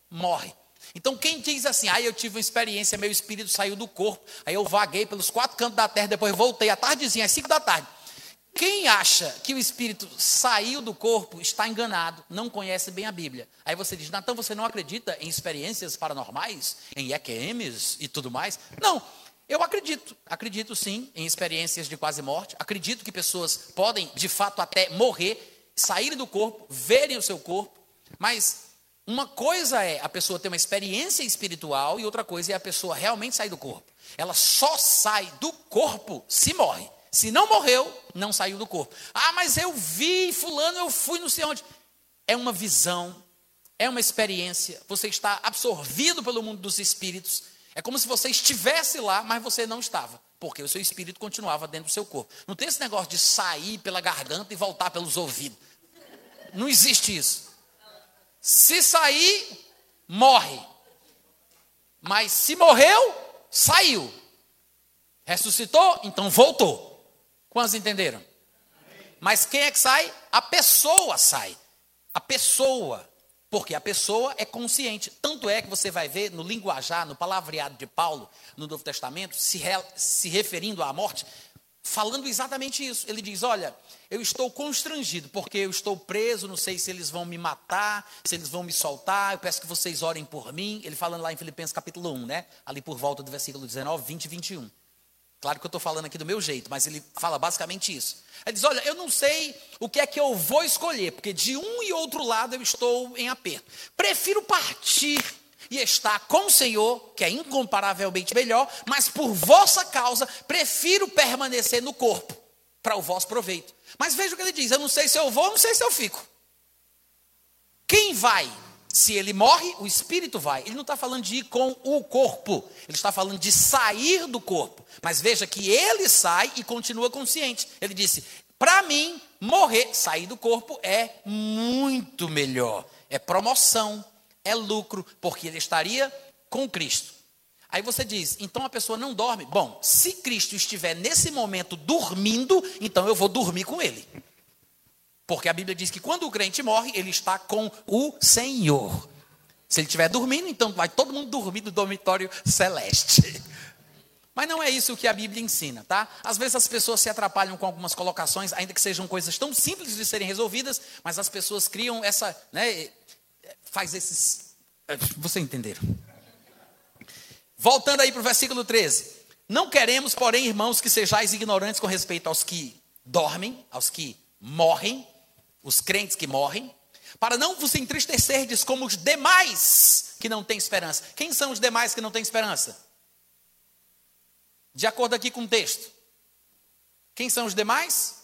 morre. Então, quem diz assim, ah, eu tive uma experiência, meu espírito saiu do corpo, aí eu vaguei pelos quatro cantos da terra, depois voltei à tardezinha, às cinco da tarde. Quem acha que o espírito saiu do corpo está enganado, não conhece bem a Bíblia. Aí você diz, então você não acredita em experiências paranormais, em EQMs e tudo mais? Não, eu acredito, acredito sim em experiências de quase morte, acredito que pessoas podem, de fato, até morrer, saírem do corpo, verem o seu corpo, mas uma coisa é a pessoa ter uma experiência espiritual e outra coisa é a pessoa realmente sair do corpo. Ela só sai do corpo se morre. Se não morreu, não saiu do corpo. Ah, mas eu vi fulano, eu fui não sei onde. É uma visão, é uma experiência. Você está absorvido pelo mundo dos espíritos é como se você estivesse lá, mas você não estava. porque o seu espírito continuava dentro do seu corpo. Não tem esse negócio de sair pela garganta e voltar pelos ouvidos. Não existe isso. Se sair, morre. Mas se morreu, saiu. Ressuscitou, então voltou. Quantos entenderam? Mas quem é que sai? A pessoa sai. A pessoa. Porque a pessoa é consciente. Tanto é que você vai ver no linguajar, no palavreado de Paulo, no Novo Testamento, se, re, se referindo à morte, falando exatamente isso. Ele diz: Olha, eu estou constrangido, porque eu estou preso, não sei se eles vão me matar, se eles vão me soltar, eu peço que vocês orem por mim. Ele falando lá em Filipenses capítulo 1, né? Ali por volta do versículo 19, 20 e 21. Claro que eu estou falando aqui do meu jeito, mas ele fala basicamente isso. Ele diz: Olha, eu não sei o que é que eu vou escolher, porque de um e outro lado eu estou em aperto. Prefiro partir e estar com o Senhor, que é incomparavelmente melhor, mas por vossa causa prefiro permanecer no corpo, para o vosso proveito. Mas veja o que ele diz: Eu não sei se eu vou, não sei se eu fico. Quem vai se ele morre, o espírito vai. Ele não está falando de ir com o corpo, ele está falando de sair do corpo. Mas veja que ele sai e continua consciente. Ele disse: para mim, morrer, sair do corpo é muito melhor. É promoção, é lucro, porque ele estaria com Cristo. Aí você diz, então a pessoa não dorme. Bom, se Cristo estiver nesse momento dormindo, então eu vou dormir com ele. Porque a Bíblia diz que quando o crente morre, ele está com o Senhor. Se ele estiver dormindo, então vai todo mundo dormir no dormitório celeste. Mas não é isso que a Bíblia ensina, tá? Às vezes as pessoas se atrapalham com algumas colocações, ainda que sejam coisas tão simples de serem resolvidas, mas as pessoas criam essa, né, faz esses, você entenderam? Voltando aí para o versículo 13. Não queremos, porém, irmãos, que sejais ignorantes com respeito aos que dormem, aos que morrem, os crentes que morrem, para não vos entristecerdes como os demais que não têm esperança. Quem são os demais que não têm esperança? De acordo aqui com o texto. Quem são os demais?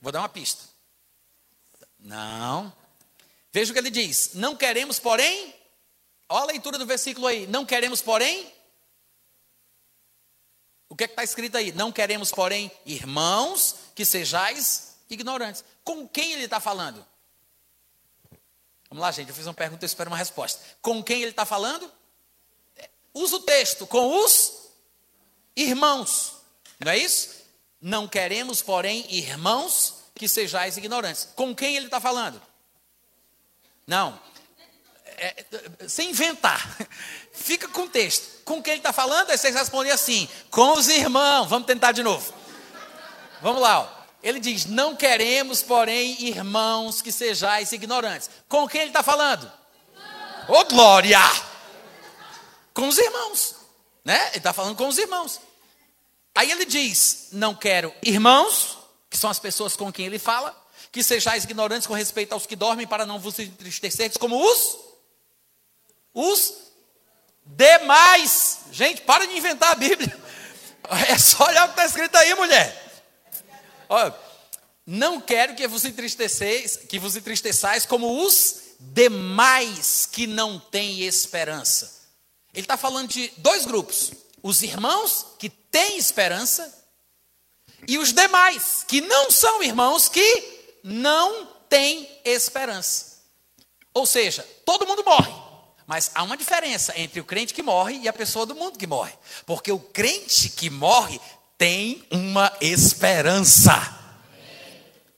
Vou dar uma pista. Não. Veja o que ele diz. Não queremos, porém. Olha a leitura do versículo aí. Não queremos, porém. O que é está escrito aí? Não queremos, porém, irmãos, que sejais ignorantes. Com quem ele está falando? Vamos lá, gente, eu fiz uma pergunta, eu espero uma resposta. Com quem ele está falando? Usa o texto, com os irmãos. Não é isso? Não queremos, porém, irmãos, que sejais ignorantes. Com quem ele está falando? Não. É, sem inventar. Fica com o texto. Com quem ele está falando? Aí vocês respondem assim: com os irmãos. Vamos tentar de novo. Vamos lá. Ó. Ele diz: Não queremos, porém, irmãos, que sejais ignorantes. Com quem ele está falando? Ô oh, glória! Com os irmãos. Né? Ele está falando com os irmãos. Aí ele diz: Não quero irmãos, que são as pessoas com quem ele fala, que sejais ignorantes com respeito aos que dormem, para não vos entristecerdes, como os. Os demais. Gente, para de inventar a Bíblia. É só olhar o que está escrito aí, mulher. Olha, não quero que vos entristeçais, que vos entristeçais como os demais que não têm esperança. Ele está falando de dois grupos: os irmãos que têm esperança e os demais que não são irmãos que não têm esperança. Ou seja, todo mundo morre. Mas há uma diferença entre o crente que morre e a pessoa do mundo que morre. Porque o crente que morre tem uma esperança.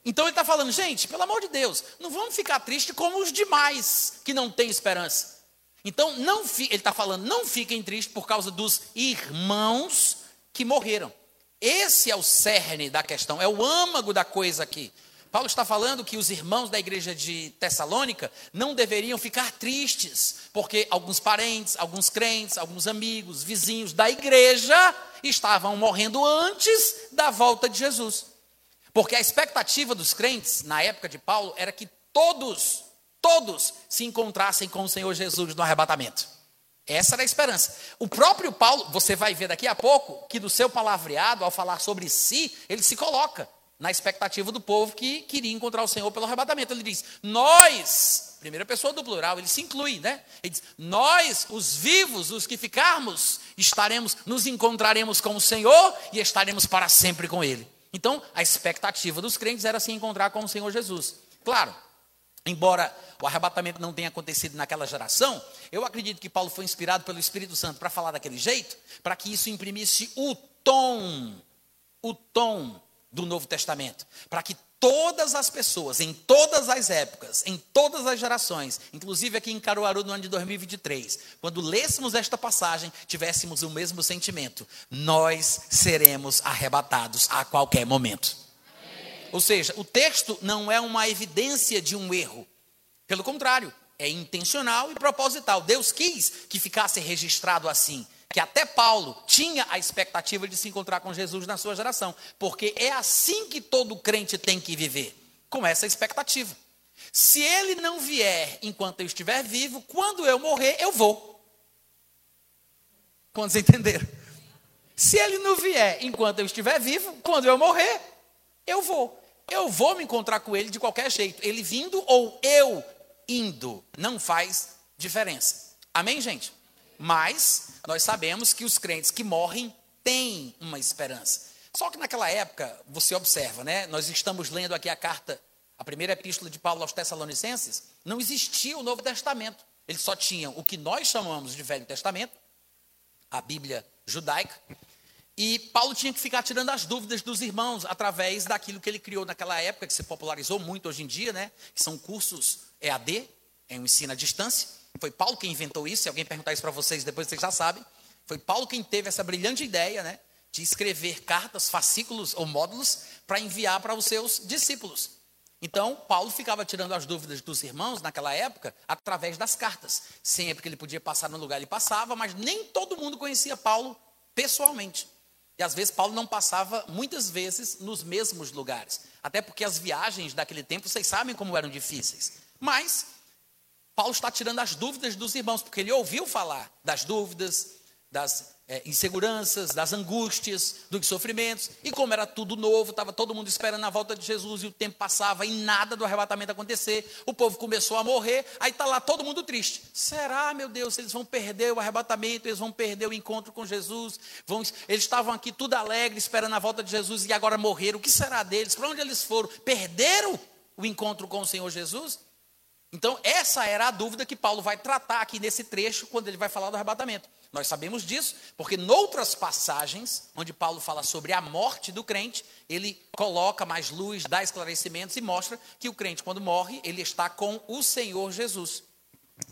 Então ele está falando, gente, pelo amor de Deus, não vamos ficar tristes como os demais que não têm esperança. Então, não ele está falando, não fiquem tristes por causa dos irmãos que morreram. Esse é o cerne da questão, é o âmago da coisa aqui. Paulo está falando que os irmãos da igreja de Tessalônica não deveriam ficar tristes, porque alguns parentes, alguns crentes, alguns amigos, vizinhos da igreja estavam morrendo antes da volta de Jesus. Porque a expectativa dos crentes na época de Paulo era que todos, todos se encontrassem com o Senhor Jesus no arrebatamento. Essa era a esperança. O próprio Paulo, você vai ver daqui a pouco, que no seu palavreado, ao falar sobre si, ele se coloca na expectativa do povo que queria encontrar o Senhor pelo arrebatamento. Ele diz: Nós primeira pessoa do plural, ele se inclui, né? Ele diz: Nós, os vivos, os que ficarmos, estaremos, nos encontraremos com o Senhor e estaremos para sempre com Ele. Então, a expectativa dos crentes era se encontrar com o Senhor Jesus. Claro, embora o arrebatamento não tenha acontecido naquela geração, eu acredito que Paulo foi inspirado pelo Espírito Santo para falar daquele jeito, para que isso imprimisse o tom, o tom do Novo Testamento, para que todas as pessoas, em todas as épocas, em todas as gerações, inclusive aqui em Caruaru no ano de 2023, quando lêssemos esta passagem, tivéssemos o mesmo sentimento: nós seremos arrebatados a qualquer momento. Amém. Ou seja, o texto não é uma evidência de um erro, pelo contrário, é intencional e proposital. Deus quis que ficasse registrado assim que até Paulo tinha a expectativa de se encontrar com Jesus na sua geração, porque é assim que todo crente tem que viver, com essa expectativa. Se ele não vier enquanto eu estiver vivo, quando eu morrer, eu vou. Quantos entenderam? Se ele não vier enquanto eu estiver vivo, quando eu morrer, eu vou. Eu vou me encontrar com ele de qualquer jeito. Ele vindo ou eu indo, não faz diferença. Amém, gente? Mas nós sabemos que os crentes que morrem têm uma esperança. Só que naquela época, você observa, né? Nós estamos lendo aqui a carta, a primeira epístola de Paulo aos Tessalonicenses, não existia o Novo Testamento. Eles só tinham o que nós chamamos de Velho Testamento, a Bíblia judaica, e Paulo tinha que ficar tirando as dúvidas dos irmãos através daquilo que ele criou naquela época, que se popularizou muito hoje em dia, né? Que são cursos EAD, é um ensino à distância. Foi Paulo quem inventou isso. Se alguém perguntar isso para vocês, depois vocês já sabem. Foi Paulo quem teve essa brilhante ideia, né? De escrever cartas, fascículos ou módulos para enviar para os seus discípulos. Então, Paulo ficava tirando as dúvidas dos irmãos naquela época através das cartas. Sempre que ele podia passar no lugar, ele passava, mas nem todo mundo conhecia Paulo pessoalmente. E às vezes Paulo não passava muitas vezes nos mesmos lugares. Até porque as viagens daquele tempo, vocês sabem como eram difíceis. Mas Paulo está tirando as dúvidas dos irmãos, porque ele ouviu falar das dúvidas, das é, inseguranças, das angústias, dos sofrimentos, e como era tudo novo, estava todo mundo esperando a volta de Jesus, e o tempo passava e nada do arrebatamento acontecer, o povo começou a morrer, aí está lá todo mundo triste. Será, meu Deus, eles vão perder o arrebatamento, eles vão perder o encontro com Jesus, vão, eles estavam aqui tudo alegre, esperando a volta de Jesus, e agora morreram, o que será deles? Para onde eles foram? Perderam o encontro com o Senhor Jesus? Então, essa era a dúvida que Paulo vai tratar aqui nesse trecho, quando ele vai falar do arrebatamento. Nós sabemos disso, porque noutras passagens, onde Paulo fala sobre a morte do crente, ele coloca mais luz, dá esclarecimentos e mostra que o crente, quando morre, ele está com o Senhor Jesus.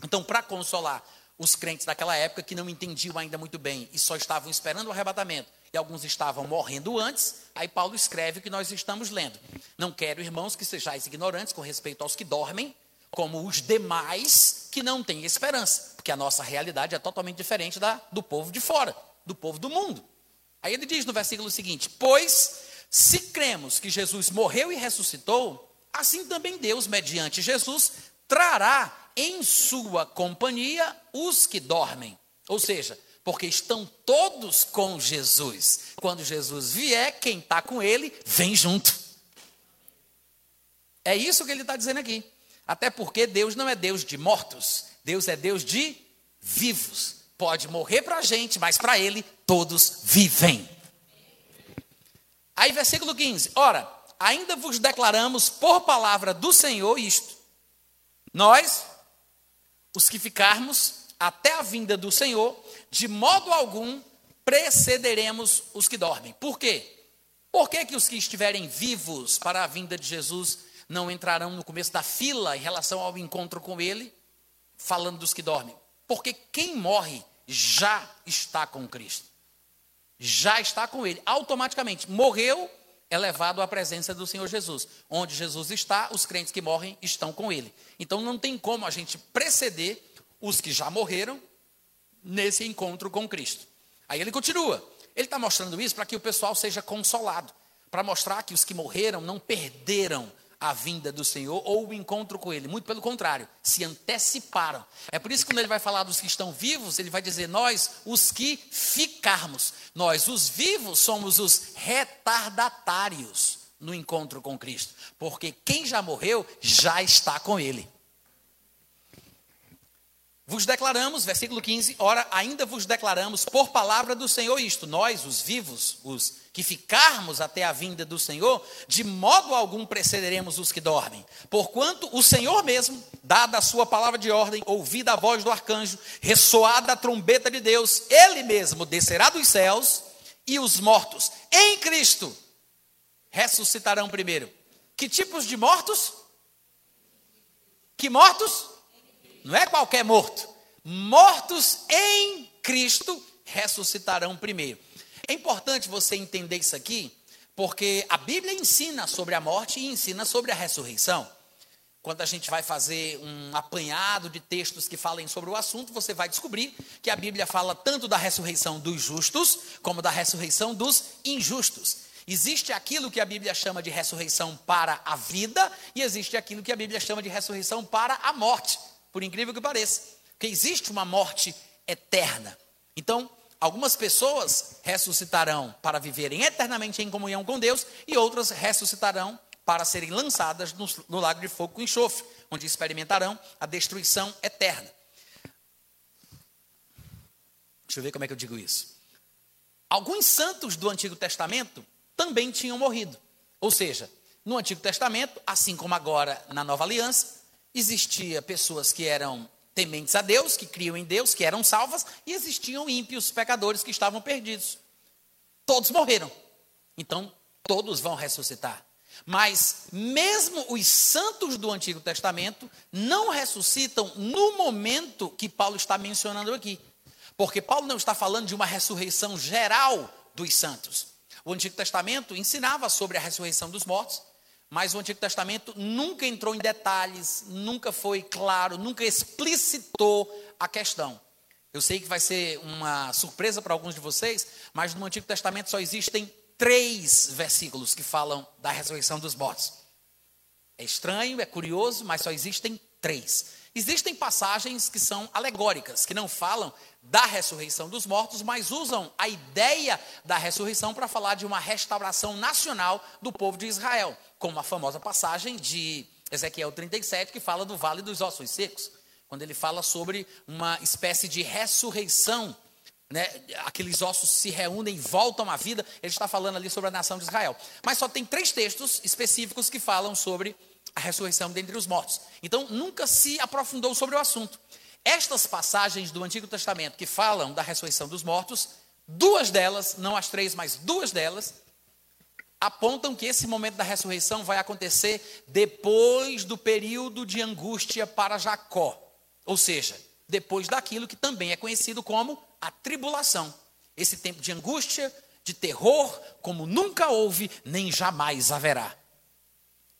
Então, para consolar os crentes daquela época que não entendiam ainda muito bem e só estavam esperando o arrebatamento, e alguns estavam morrendo antes, aí Paulo escreve o que nós estamos lendo. Não quero, irmãos, que sejais ignorantes com respeito aos que dormem, como os demais que não têm esperança, porque a nossa realidade é totalmente diferente da do povo de fora, do povo do mundo. Aí ele diz no versículo seguinte: Pois se cremos que Jesus morreu e ressuscitou, assim também Deus, mediante Jesus, trará em sua companhia os que dormem. Ou seja, porque estão todos com Jesus. Quando Jesus vier, quem está com ele, vem junto. É isso que ele está dizendo aqui. Até porque Deus não é Deus de mortos, Deus é Deus de vivos. Pode morrer para a gente, mas para Ele todos vivem. Aí, versículo 15: Ora, ainda vos declaramos por palavra do Senhor isto: nós, os que ficarmos até a vinda do Senhor, de modo algum precederemos os que dormem. Por quê? Por que, que os que estiverem vivos para a vinda de Jesus não entrarão no começo da fila em relação ao encontro com Ele, falando dos que dormem. Porque quem morre já está com Cristo. Já está com Ele. Automaticamente. Morreu, é levado à presença do Senhor Jesus. Onde Jesus está, os crentes que morrem estão com Ele. Então não tem como a gente preceder os que já morreram nesse encontro com Cristo. Aí ele continua. Ele está mostrando isso para que o pessoal seja consolado. Para mostrar que os que morreram não perderam a vinda do Senhor ou o encontro com Ele. Muito pelo contrário, se anteciparam. É por isso que quando ele vai falar dos que estão vivos, ele vai dizer: nós, os que ficarmos. Nós, os vivos, somos os retardatários no encontro com Cristo. Porque quem já morreu já está com Ele. Vos declaramos, versículo 15, ora, ainda vos declaramos por palavra do Senhor isto, nós, os vivos, os que ficarmos até a vinda do Senhor, de modo algum precederemos os que dormem. Porquanto o Senhor mesmo, dada a sua palavra de ordem, ouvida a voz do arcanjo, ressoada a trombeta de Deus, ele mesmo descerá dos céus e os mortos em Cristo ressuscitarão primeiro. Que tipos de mortos? Que mortos? Não é qualquer morto. Mortos em Cristo ressuscitarão primeiro. É importante você entender isso aqui, porque a Bíblia ensina sobre a morte e ensina sobre a ressurreição. Quando a gente vai fazer um apanhado de textos que falem sobre o assunto, você vai descobrir que a Bíblia fala tanto da ressurreição dos justos, como da ressurreição dos injustos. Existe aquilo que a Bíblia chama de ressurreição para a vida, e existe aquilo que a Bíblia chama de ressurreição para a morte por incrível que pareça. Porque existe uma morte eterna. Então, algumas pessoas ressuscitarão para viverem eternamente em comunhão com Deus, e outras ressuscitarão para serem lançadas no, no lago de fogo com enxofre, onde experimentarão a destruição eterna. Deixa eu ver como é que eu digo isso. Alguns santos do Antigo Testamento também tinham morrido. Ou seja, no Antigo Testamento, assim como agora na Nova Aliança, existia pessoas que eram tementes a Deus, que criam em Deus, que eram salvas, e existiam ímpios, pecadores que estavam perdidos. Todos morreram. Então, todos vão ressuscitar. Mas, mesmo os santos do Antigo Testamento não ressuscitam no momento que Paulo está mencionando aqui. Porque Paulo não está falando de uma ressurreição geral dos santos. O Antigo Testamento ensinava sobre a ressurreição dos mortos, mas o Antigo Testamento nunca entrou em detalhes, nunca foi claro, nunca explicitou a questão. Eu sei que vai ser uma surpresa para alguns de vocês, mas no Antigo Testamento só existem três versículos que falam da ressurreição dos mortos. É estranho, é curioso, mas só existem três. Existem passagens que são alegóricas, que não falam da ressurreição dos mortos, mas usam a ideia da ressurreição para falar de uma restauração nacional do povo de Israel, como a famosa passagem de Ezequiel 37, que fala do vale dos ossos secos, quando ele fala sobre uma espécie de ressurreição. Né, aqueles ossos se reúnem e voltam à vida, ele está falando ali sobre a nação de Israel. Mas só tem três textos específicos que falam sobre a ressurreição dentre os mortos. Então, nunca se aprofundou sobre o assunto. Estas passagens do Antigo Testamento que falam da ressurreição dos mortos, duas delas, não as três, mas duas delas, apontam que esse momento da ressurreição vai acontecer depois do período de angústia para Jacó. Ou seja, depois daquilo que também é conhecido como a tribulação. Esse tempo de angústia, de terror, como nunca houve, nem jamais haverá.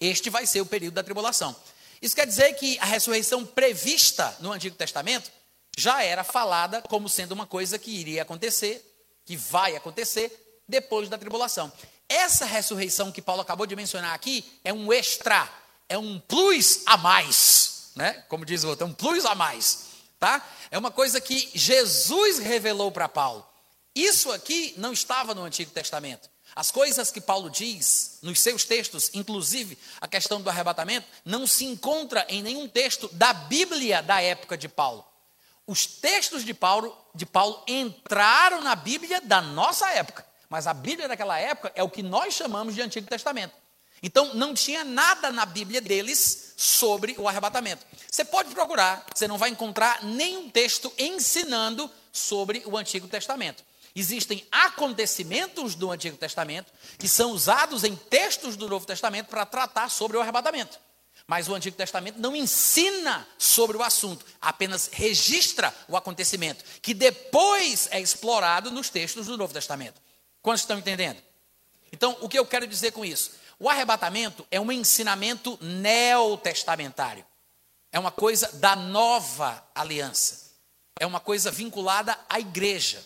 Este vai ser o período da tribulação. Isso quer dizer que a ressurreição prevista no Antigo Testamento já era falada como sendo uma coisa que iria acontecer, que vai acontecer depois da tribulação. Essa ressurreição que Paulo acabou de mencionar aqui é um extra, é um plus a mais, né? Como diz o outro, é um plus a mais, tá? É uma coisa que Jesus revelou para Paulo. Isso aqui não estava no Antigo Testamento. As coisas que Paulo diz nos seus textos, inclusive a questão do arrebatamento, não se encontra em nenhum texto da Bíblia da época de Paulo. Os textos de Paulo, de Paulo entraram na Bíblia da nossa época, mas a Bíblia daquela época é o que nós chamamos de Antigo Testamento. Então não tinha nada na Bíblia deles sobre o arrebatamento. Você pode procurar, você não vai encontrar nenhum texto ensinando sobre o Antigo Testamento. Existem acontecimentos do Antigo Testamento que são usados em textos do Novo Testamento para tratar sobre o arrebatamento. Mas o Antigo Testamento não ensina sobre o assunto, apenas registra o acontecimento, que depois é explorado nos textos do Novo Testamento. Quantos estão entendendo? Então, o que eu quero dizer com isso? O arrebatamento é um ensinamento neotestamentário. É uma coisa da nova aliança. É uma coisa vinculada à igreja.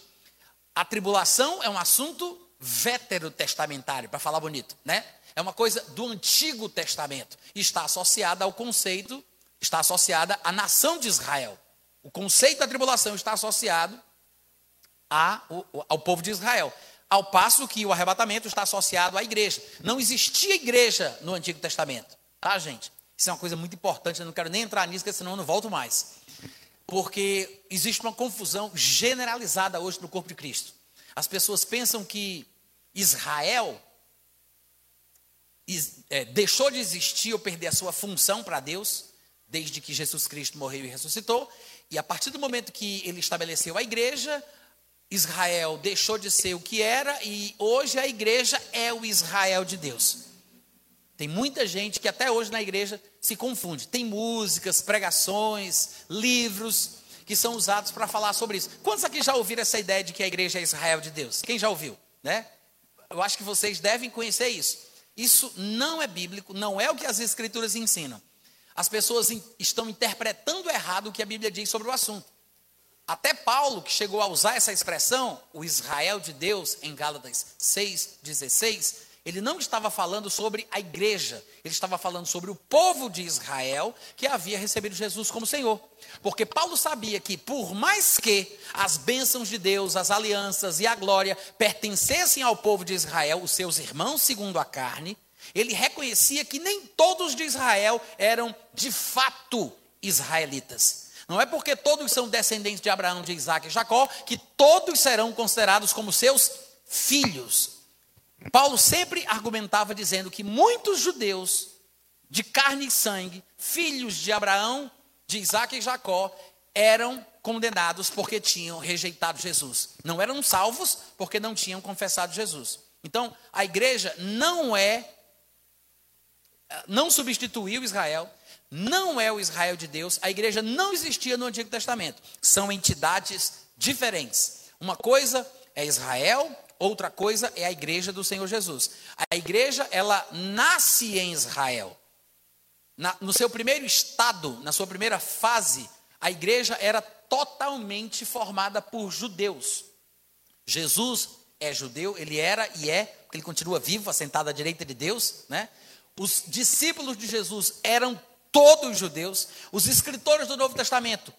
A tribulação é um assunto veterotestamentário, para falar bonito, né? É uma coisa do Antigo Testamento. Está associada ao conceito, está associada à nação de Israel. O conceito da tribulação está associado ao, ao povo de Israel. Ao passo que o arrebatamento está associado à igreja. Não existia igreja no Antigo Testamento. Tá, gente? Isso é uma coisa muito importante, eu não quero nem entrar nisso, porque senão eu não volto mais. porque existe uma confusão generalizada hoje no corpo de Cristo. As pessoas pensam que Israel é, deixou de existir ou perder a sua função para Deus, desde que Jesus Cristo morreu e ressuscitou, e a partir do momento que ele estabeleceu a igreja, Israel deixou de ser o que era e hoje a igreja é o Israel de Deus. Tem muita gente que até hoje na igreja se confunde. Tem músicas, pregações, livros que são usados para falar sobre isso. Quantos aqui já ouviram essa ideia de que a igreja é Israel de Deus? Quem já ouviu, né? Eu acho que vocês devem conhecer isso. Isso não é bíblico, não é o que as escrituras ensinam. As pessoas estão interpretando errado o que a Bíblia diz sobre o assunto. Até Paulo, que chegou a usar essa expressão, o Israel de Deus, em Gálatas 6,16, ele não estava falando sobre a igreja, ele estava falando sobre o povo de Israel que havia recebido Jesus como Senhor. Porque Paulo sabia que, por mais que as bênçãos de Deus, as alianças e a glória pertencessem ao povo de Israel, os seus irmãos segundo a carne, ele reconhecia que nem todos de Israel eram de fato israelitas. Não é porque todos são descendentes de Abraão, de Isaac e Jacó que todos serão considerados como seus filhos. Paulo sempre argumentava dizendo que muitos judeus de carne e sangue, filhos de Abraão, de Isaac e Jacó, eram condenados porque tinham rejeitado Jesus. Não eram salvos porque não tinham confessado Jesus. Então, a igreja não é não substituiu Israel, não é o Israel de Deus, a igreja não existia no Antigo Testamento. São entidades diferentes. Uma coisa é Israel, outra coisa é a igreja do Senhor Jesus. A igreja, ela nasce em Israel. Na, no seu primeiro estado, na sua primeira fase, a igreja era totalmente formada por judeus. Jesus é judeu, ele era e é, porque ele continua vivo, assentado à direita de Deus, né? Os discípulos de Jesus eram todos judeus, os escritores do Novo Testamento,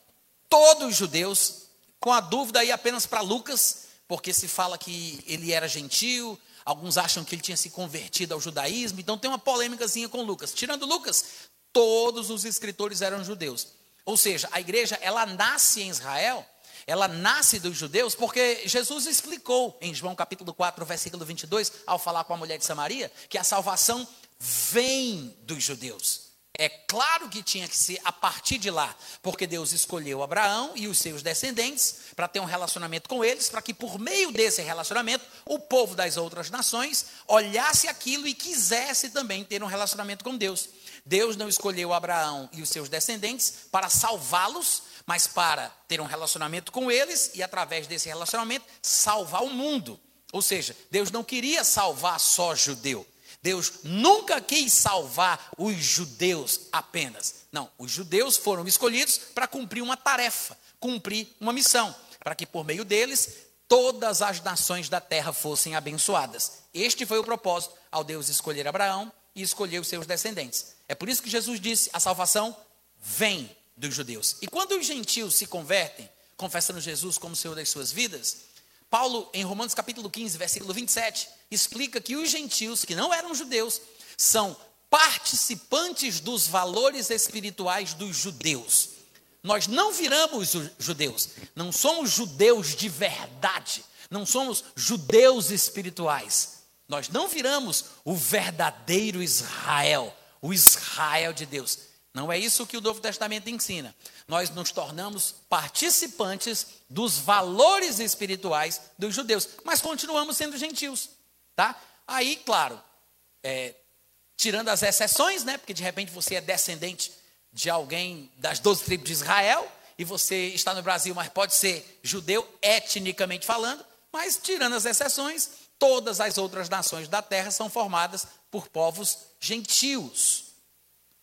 todos judeus, com a dúvida aí apenas para Lucas, porque se fala que ele era gentil, alguns acham que ele tinha se convertido ao judaísmo, então tem uma polêmicazinha com Lucas. Tirando Lucas, todos os escritores eram judeus. Ou seja, a igreja, ela nasce em Israel, ela nasce dos judeus, porque Jesus explicou em João capítulo 4, versículo 22, ao falar com a mulher de Samaria, que a salvação vem dos judeus. É claro que tinha que ser a partir de lá, porque Deus escolheu Abraão e os seus descendentes para ter um relacionamento com eles, para que por meio desse relacionamento o povo das outras nações olhasse aquilo e quisesse também ter um relacionamento com Deus. Deus não escolheu Abraão e os seus descendentes para salvá-los, mas para ter um relacionamento com eles e através desse relacionamento salvar o mundo. Ou seja, Deus não queria salvar só judeu. Deus nunca quis salvar os judeus apenas. Não, os judeus foram escolhidos para cumprir uma tarefa, cumprir uma missão, para que por meio deles todas as nações da terra fossem abençoadas. Este foi o propósito ao Deus escolher Abraão e escolher os seus descendentes. É por isso que Jesus disse: a salvação vem dos judeus. E quando os gentios se convertem, confessando Jesus como Senhor das suas vidas, Paulo, em Romanos capítulo 15, versículo 27, explica que os gentios, que não eram judeus, são participantes dos valores espirituais dos judeus. Nós não viramos judeus, não somos judeus de verdade, não somos judeus espirituais. Nós não viramos o verdadeiro Israel, o Israel de Deus. Não é isso que o Novo Testamento ensina. Nós nos tornamos participantes dos valores espirituais dos judeus, mas continuamos sendo gentios, tá? Aí, claro, é, tirando as exceções, né? Porque de repente você é descendente de alguém das 12 tribos de Israel e você está no Brasil, mas pode ser judeu etnicamente falando, mas tirando as exceções, todas as outras nações da terra são formadas por povos gentios.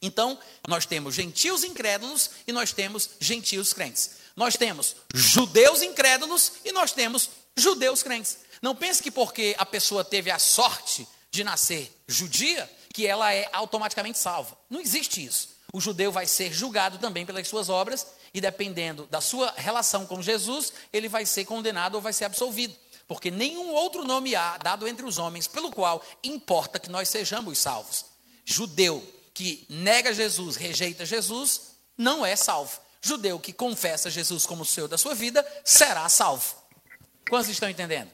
Então, nós temos gentios incrédulos e nós temos gentios crentes. Nós temos judeus incrédulos e nós temos judeus crentes. Não pense que porque a pessoa teve a sorte de nascer judia, que ela é automaticamente salva. Não existe isso. O judeu vai ser julgado também pelas suas obras e dependendo da sua relação com Jesus, ele vai ser condenado ou vai ser absolvido. Porque nenhum outro nome há dado entre os homens pelo qual importa que nós sejamos salvos. Judeu que nega Jesus, rejeita Jesus, não é salvo. judeu que confessa Jesus como o Senhor da sua vida será salvo. Quantos estão entendendo?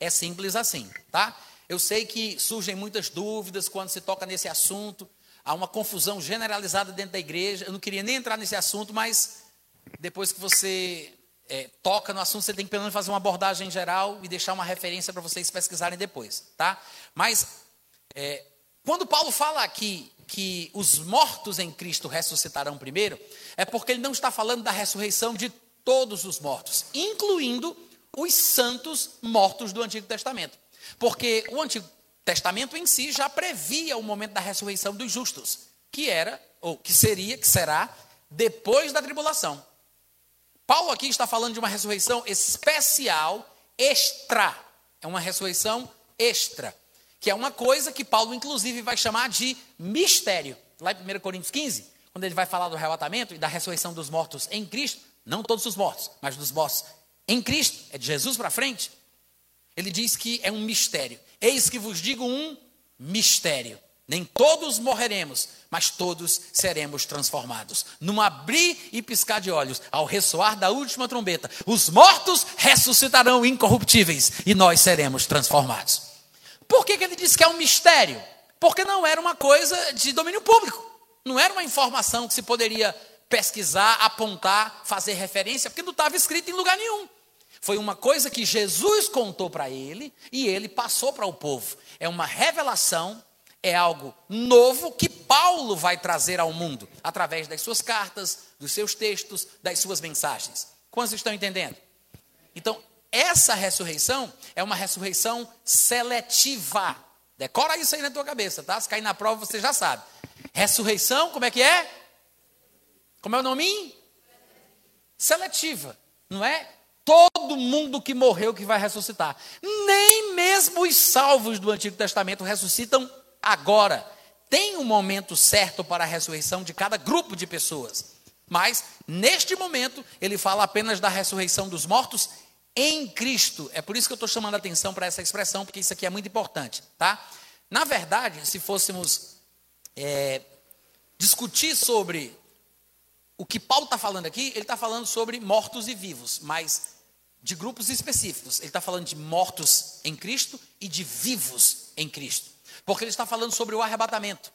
É simples assim, tá? Eu sei que surgem muitas dúvidas quando se toca nesse assunto, há uma confusão generalizada dentro da igreja. Eu não queria nem entrar nesse assunto, mas depois que você é, toca no assunto, você tem que pelo menos fazer uma abordagem geral e deixar uma referência para vocês pesquisarem depois, tá? Mas é, quando Paulo fala aqui que os mortos em Cristo ressuscitarão primeiro, é porque ele não está falando da ressurreição de todos os mortos, incluindo os santos mortos do Antigo Testamento. Porque o Antigo Testamento em si já previa o momento da ressurreição dos justos, que era, ou que seria, que será, depois da tribulação. Paulo aqui está falando de uma ressurreição especial, extra. É uma ressurreição extra que é uma coisa que Paulo, inclusive, vai chamar de mistério. Lá em 1 Coríntios 15, quando ele vai falar do arrebatamento e da ressurreição dos mortos em Cristo, não todos os mortos, mas dos mortos em Cristo, é de Jesus para frente, ele diz que é um mistério. Eis que vos digo um mistério. Nem todos morreremos, mas todos seremos transformados. Num abrir e piscar de olhos, ao ressoar da última trombeta, os mortos ressuscitarão incorruptíveis e nós seremos transformados. Por que, que ele disse que é um mistério? Porque não era uma coisa de domínio público. Não era uma informação que se poderia pesquisar, apontar, fazer referência, porque não estava escrito em lugar nenhum. Foi uma coisa que Jesus contou para ele e ele passou para o povo. É uma revelação, é algo novo que Paulo vai trazer ao mundo através das suas cartas, dos seus textos, das suas mensagens. Quantos estão entendendo? Então, essa ressurreição é uma ressurreição seletiva. Decora isso aí na tua cabeça, tá? Se cair na prova, você já sabe. Ressurreição, como é que é? Como é o nome? Seletiva. Não é todo mundo que morreu que vai ressuscitar. Nem mesmo os salvos do Antigo Testamento ressuscitam agora. Tem um momento certo para a ressurreição de cada grupo de pessoas. Mas, neste momento, ele fala apenas da ressurreição dos mortos em Cristo. É por isso que eu estou chamando a atenção para essa expressão, porque isso aqui é muito importante, tá? Na verdade, se fôssemos é, discutir sobre o que Paulo está falando aqui, ele está falando sobre mortos e vivos, mas de grupos específicos. Ele está falando de mortos em Cristo e de vivos em Cristo, porque ele está falando sobre o arrebatamento.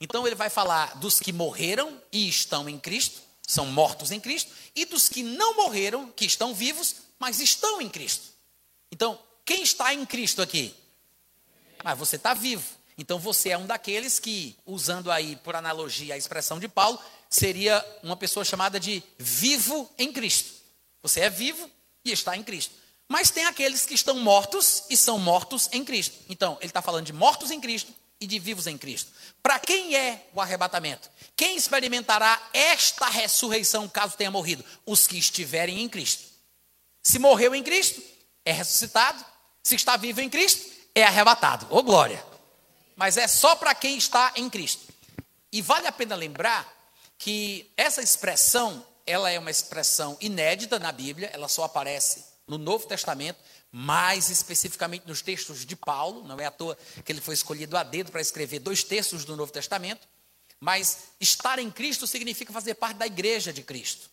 Então ele vai falar dos que morreram e estão em Cristo, são mortos em Cristo, e dos que não morreram, que estão vivos, mas estão em Cristo. Então, quem está em Cristo aqui? Mas você está vivo. Então você é um daqueles que, usando aí por analogia a expressão de Paulo, seria uma pessoa chamada de vivo em Cristo. Você é vivo e está em Cristo. Mas tem aqueles que estão mortos e são mortos em Cristo. Então, ele está falando de mortos em Cristo e de vivos em Cristo. Para quem é o arrebatamento? Quem experimentará esta ressurreição caso tenha morrido? Os que estiverem em Cristo. Se morreu em Cristo, é ressuscitado. Se está vivo em Cristo, é arrebatado. Ô oh, glória! Mas é só para quem está em Cristo. E vale a pena lembrar que essa expressão, ela é uma expressão inédita na Bíblia, ela só aparece no Novo Testamento, mais especificamente nos textos de Paulo, não é à toa que ele foi escolhido a dedo para escrever dois textos do Novo Testamento, mas estar em Cristo significa fazer parte da igreja de Cristo.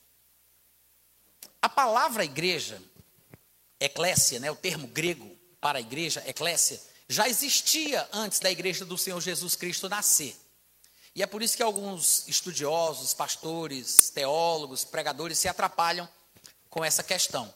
A palavra igreja, eclésia, né, o termo grego para igreja, eclésia, já existia antes da igreja do Senhor Jesus Cristo nascer. E é por isso que alguns estudiosos, pastores, teólogos, pregadores se atrapalham com essa questão.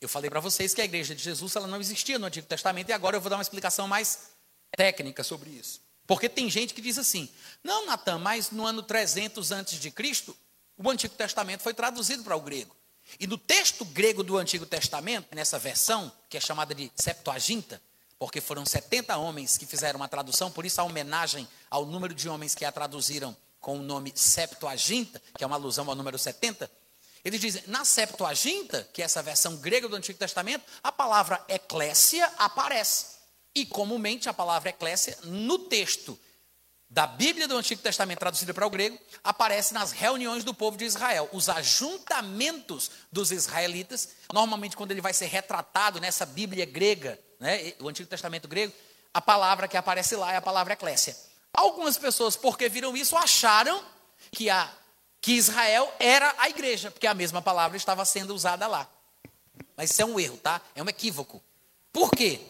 Eu falei para vocês que a igreja de Jesus ela não existia no Antigo Testamento e agora eu vou dar uma explicação mais técnica sobre isso. Porque tem gente que diz assim: "Não, Natan, mas no ano 300 antes de Cristo, o Antigo Testamento foi traduzido para o grego. E no texto grego do Antigo Testamento, nessa versão, que é chamada de Septuaginta, porque foram 70 homens que fizeram uma tradução, por isso a homenagem ao número de homens que a traduziram com o nome Septuaginta, que é uma alusão ao número 70. Eles dizem, na Septuaginta, que é essa versão grega do Antigo Testamento, a palavra eclésia aparece. E comumente a palavra eclésia, no texto da Bíblia do Antigo Testamento traduzida para o grego, aparece nas reuniões do povo de Israel. Os ajuntamentos dos israelitas, normalmente quando ele vai ser retratado nessa Bíblia grega, né, o Antigo Testamento grego, a palavra que aparece lá é a palavra eclésia. Algumas pessoas, porque viram isso, acharam que a que Israel era a igreja, porque a mesma palavra estava sendo usada lá. Mas isso é um erro, tá? É um equívoco. Por quê?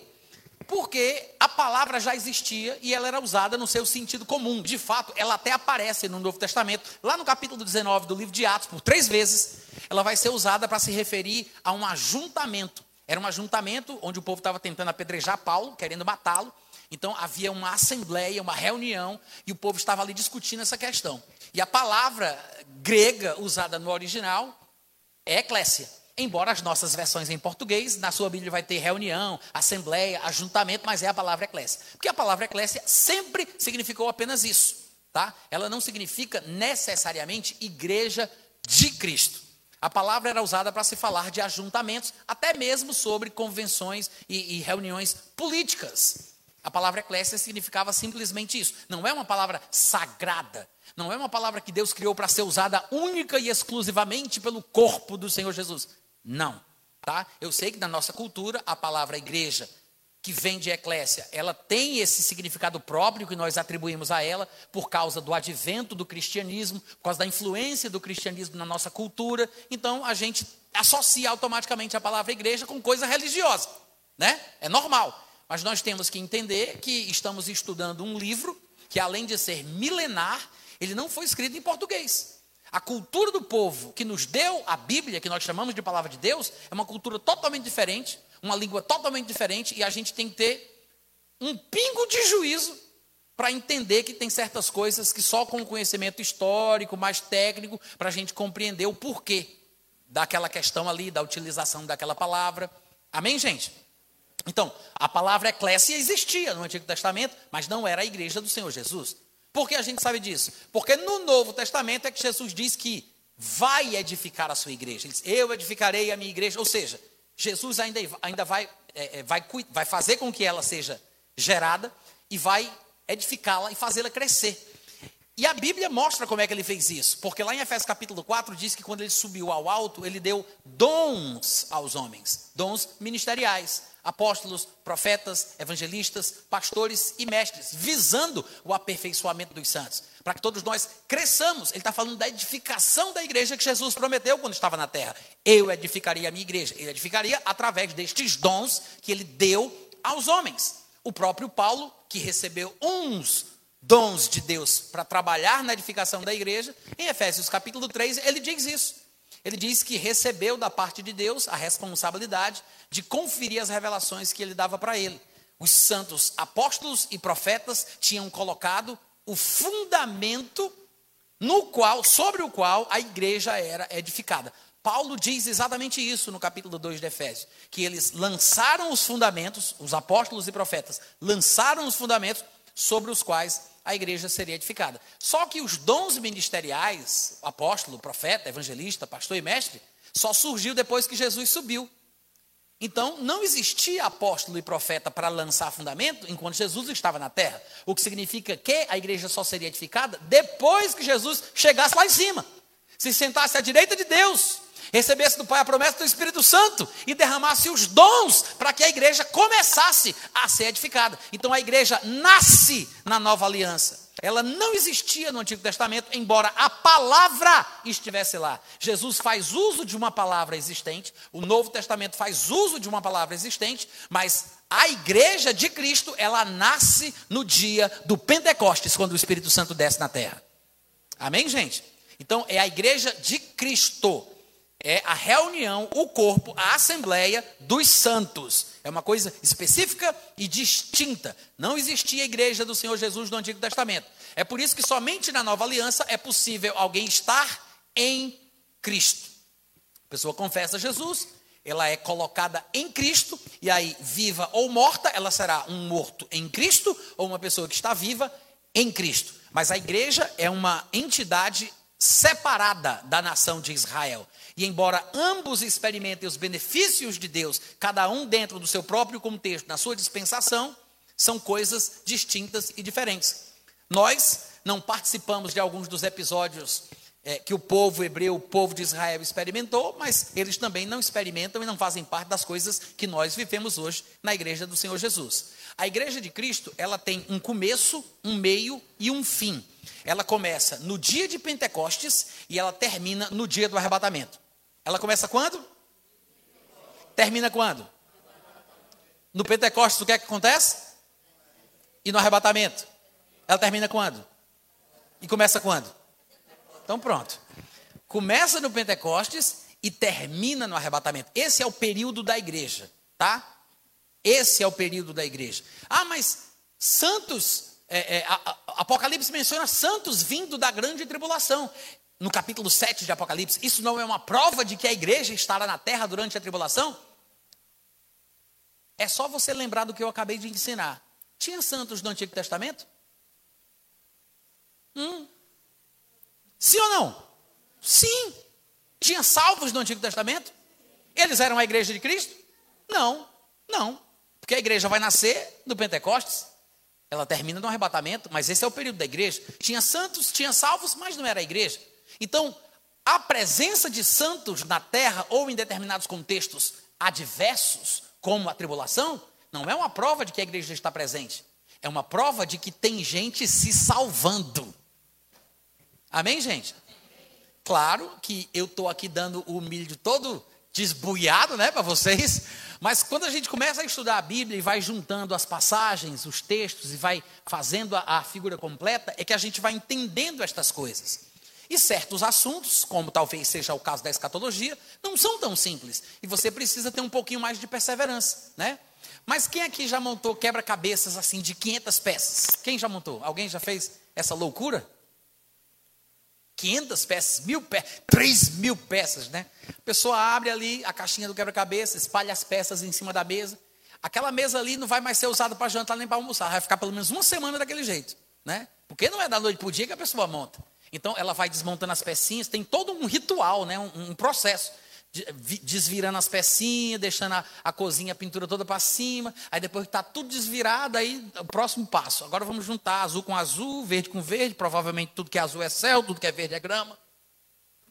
Porque a palavra já existia e ela era usada no seu sentido comum. De fato, ela até aparece no Novo Testamento, lá no capítulo 19 do livro de Atos, por três vezes, ela vai ser usada para se referir a um ajuntamento. Era um ajuntamento onde o povo estava tentando apedrejar Paulo, querendo matá-lo. Então havia uma assembleia, uma reunião, e o povo estava ali discutindo essa questão. E a palavra grega usada no original é eclésia. Embora as nossas versões em português, na sua Bíblia vai ter reunião, assembleia, ajuntamento, mas é a palavra eclésia. Porque a palavra eclésia sempre significou apenas isso, tá? Ela não significa necessariamente igreja de Cristo. A palavra era usada para se falar de ajuntamentos, até mesmo sobre convenções e, e reuniões políticas. A palavra eclésia significava simplesmente isso. Não é uma palavra sagrada. Não é uma palavra que Deus criou para ser usada única e exclusivamente pelo corpo do Senhor Jesus. Não. Tá? Eu sei que na nossa cultura a palavra igreja que vem de eclésia, ela tem esse significado próprio que nós atribuímos a ela por causa do advento do cristianismo, por causa da influência do cristianismo na nossa cultura. Então a gente associa automaticamente a palavra igreja com coisa religiosa, né? É normal. Mas nós temos que entender que estamos estudando um livro que além de ser milenar, ele não foi escrito em português. A cultura do povo que nos deu a Bíblia, que nós chamamos de palavra de Deus, é uma cultura totalmente diferente uma língua totalmente diferente e a gente tem que ter um pingo de juízo para entender que tem certas coisas que só com o conhecimento histórico, mais técnico, para a gente compreender o porquê daquela questão ali, da utilização daquela palavra. Amém, gente? Então, a palavra eclésia existia no Antigo Testamento, mas não era a igreja do Senhor Jesus. Por que a gente sabe disso? Porque no Novo Testamento é que Jesus diz que vai edificar a sua igreja. Ele diz, eu edificarei a minha igreja. Ou seja, Jesus ainda, ainda vai, é, é, vai, vai fazer com que ela seja gerada e vai edificá-la e fazê-la crescer. E a Bíblia mostra como é que ele fez isso, porque lá em Efésios capítulo 4 diz que quando ele subiu ao alto, ele deu dons aos homens, dons ministeriais, apóstolos, profetas, evangelistas, pastores e mestres, visando o aperfeiçoamento dos santos, para que todos nós cresçamos. Ele está falando da edificação da igreja que Jesus prometeu quando estava na terra. Eu edificaria a minha igreja. Ele edificaria através destes dons que ele deu aos homens. O próprio Paulo, que recebeu uns dons de Deus para trabalhar na edificação da igreja, em Efésios capítulo 3, ele diz isso. Ele diz que recebeu da parte de Deus a responsabilidade de conferir as revelações que ele dava para ele. Os santos apóstolos e profetas tinham colocado o fundamento no qual, sobre o qual a igreja era edificada. Paulo diz exatamente isso no capítulo 2 de Efésios, que eles lançaram os fundamentos, os apóstolos e profetas lançaram os fundamentos sobre os quais a igreja seria edificada. Só que os dons ministeriais, apóstolo, profeta, evangelista, pastor e mestre, só surgiu depois que Jesus subiu. Então, não existia apóstolo e profeta para lançar fundamento enquanto Jesus estava na terra. O que significa que a igreja só seria edificada depois que Jesus chegasse lá em cima, se sentasse à direita de Deus recebesse do Pai a promessa do Espírito Santo e derramasse os dons para que a igreja começasse a ser edificada. Então a igreja nasce na nova aliança. Ela não existia no Antigo Testamento, embora a palavra estivesse lá. Jesus faz uso de uma palavra existente, o Novo Testamento faz uso de uma palavra existente, mas a igreja de Cristo, ela nasce no dia do Pentecostes, quando o Espírito Santo desce na terra. Amém, gente? Então, é a igreja de Cristo é a reunião, o corpo, a assembleia dos santos. É uma coisa específica e distinta. Não existia a igreja do Senhor Jesus no Antigo Testamento. É por isso que somente na nova aliança é possível alguém estar em Cristo. A pessoa confessa Jesus, ela é colocada em Cristo, e aí, viva ou morta, ela será um morto em Cristo ou uma pessoa que está viva em Cristo. Mas a igreja é uma entidade separada da nação de Israel. E embora ambos experimentem os benefícios de Deus, cada um dentro do seu próprio contexto, na sua dispensação, são coisas distintas e diferentes. Nós não participamos de alguns dos episódios é, que o povo hebreu, o povo de Israel experimentou, mas eles também não experimentam e não fazem parte das coisas que nós vivemos hoje na igreja do Senhor Jesus. A igreja de Cristo, ela tem um começo, um meio e um fim. ela começa no dia de Pentecostes e ela termina no dia do arrebatamento. Ela começa quando? Termina quando? No Pentecostes, o que é que acontece? E no arrebatamento? Ela termina quando? E começa quando? Então pronto. Começa no Pentecostes e termina no arrebatamento. Esse é o período da igreja, tá? Esse é o período da igreja. Ah, mas santos, é, é, a, a, Apocalipse menciona santos vindo da grande tribulação. No capítulo 7 de Apocalipse, isso não é uma prova de que a igreja estará na terra durante a tribulação? É só você lembrar do que eu acabei de ensinar. Tinha santos no Antigo Testamento? Hum. Sim ou não? Sim. Tinha salvos no Antigo Testamento? Eles eram a igreja de Cristo? Não, não. Porque a igreja vai nascer no Pentecostes. Ela termina no arrebatamento, mas esse é o período da igreja. Tinha santos, tinha salvos, mas não era a igreja. Então, a presença de santos na terra ou em determinados contextos adversos, como a tribulação, não é uma prova de que a igreja está presente. É uma prova de que tem gente se salvando. Amém, gente? Claro que eu estou aqui dando o milho todo desbuiado, né, para vocês. Mas quando a gente começa a estudar a Bíblia e vai juntando as passagens, os textos e vai fazendo a, a figura completa, é que a gente vai entendendo estas coisas. E certos assuntos, como talvez seja o caso da escatologia, não são tão simples. E você precisa ter um pouquinho mais de perseverança, né? Mas quem aqui já montou quebra-cabeças assim de 500 peças? Quem já montou? Alguém já fez essa loucura? 500 peças, mil peças, 3 mil peças, né? A pessoa abre ali a caixinha do quebra-cabeça, espalha as peças em cima da mesa. Aquela mesa ali não vai mais ser usada para jantar nem para almoçar, vai ficar pelo menos uma semana daquele jeito, né? Porque não é da noite para o dia que a pessoa monta. Então ela vai desmontando as pecinhas, tem todo um ritual, né? um, um processo. Desvirando as pecinhas, deixando a, a cozinha, a pintura toda para cima. Aí depois que está tudo desvirado, aí o próximo passo. Agora vamos juntar azul com azul, verde com verde. Provavelmente tudo que é azul é céu, tudo que é verde é grama.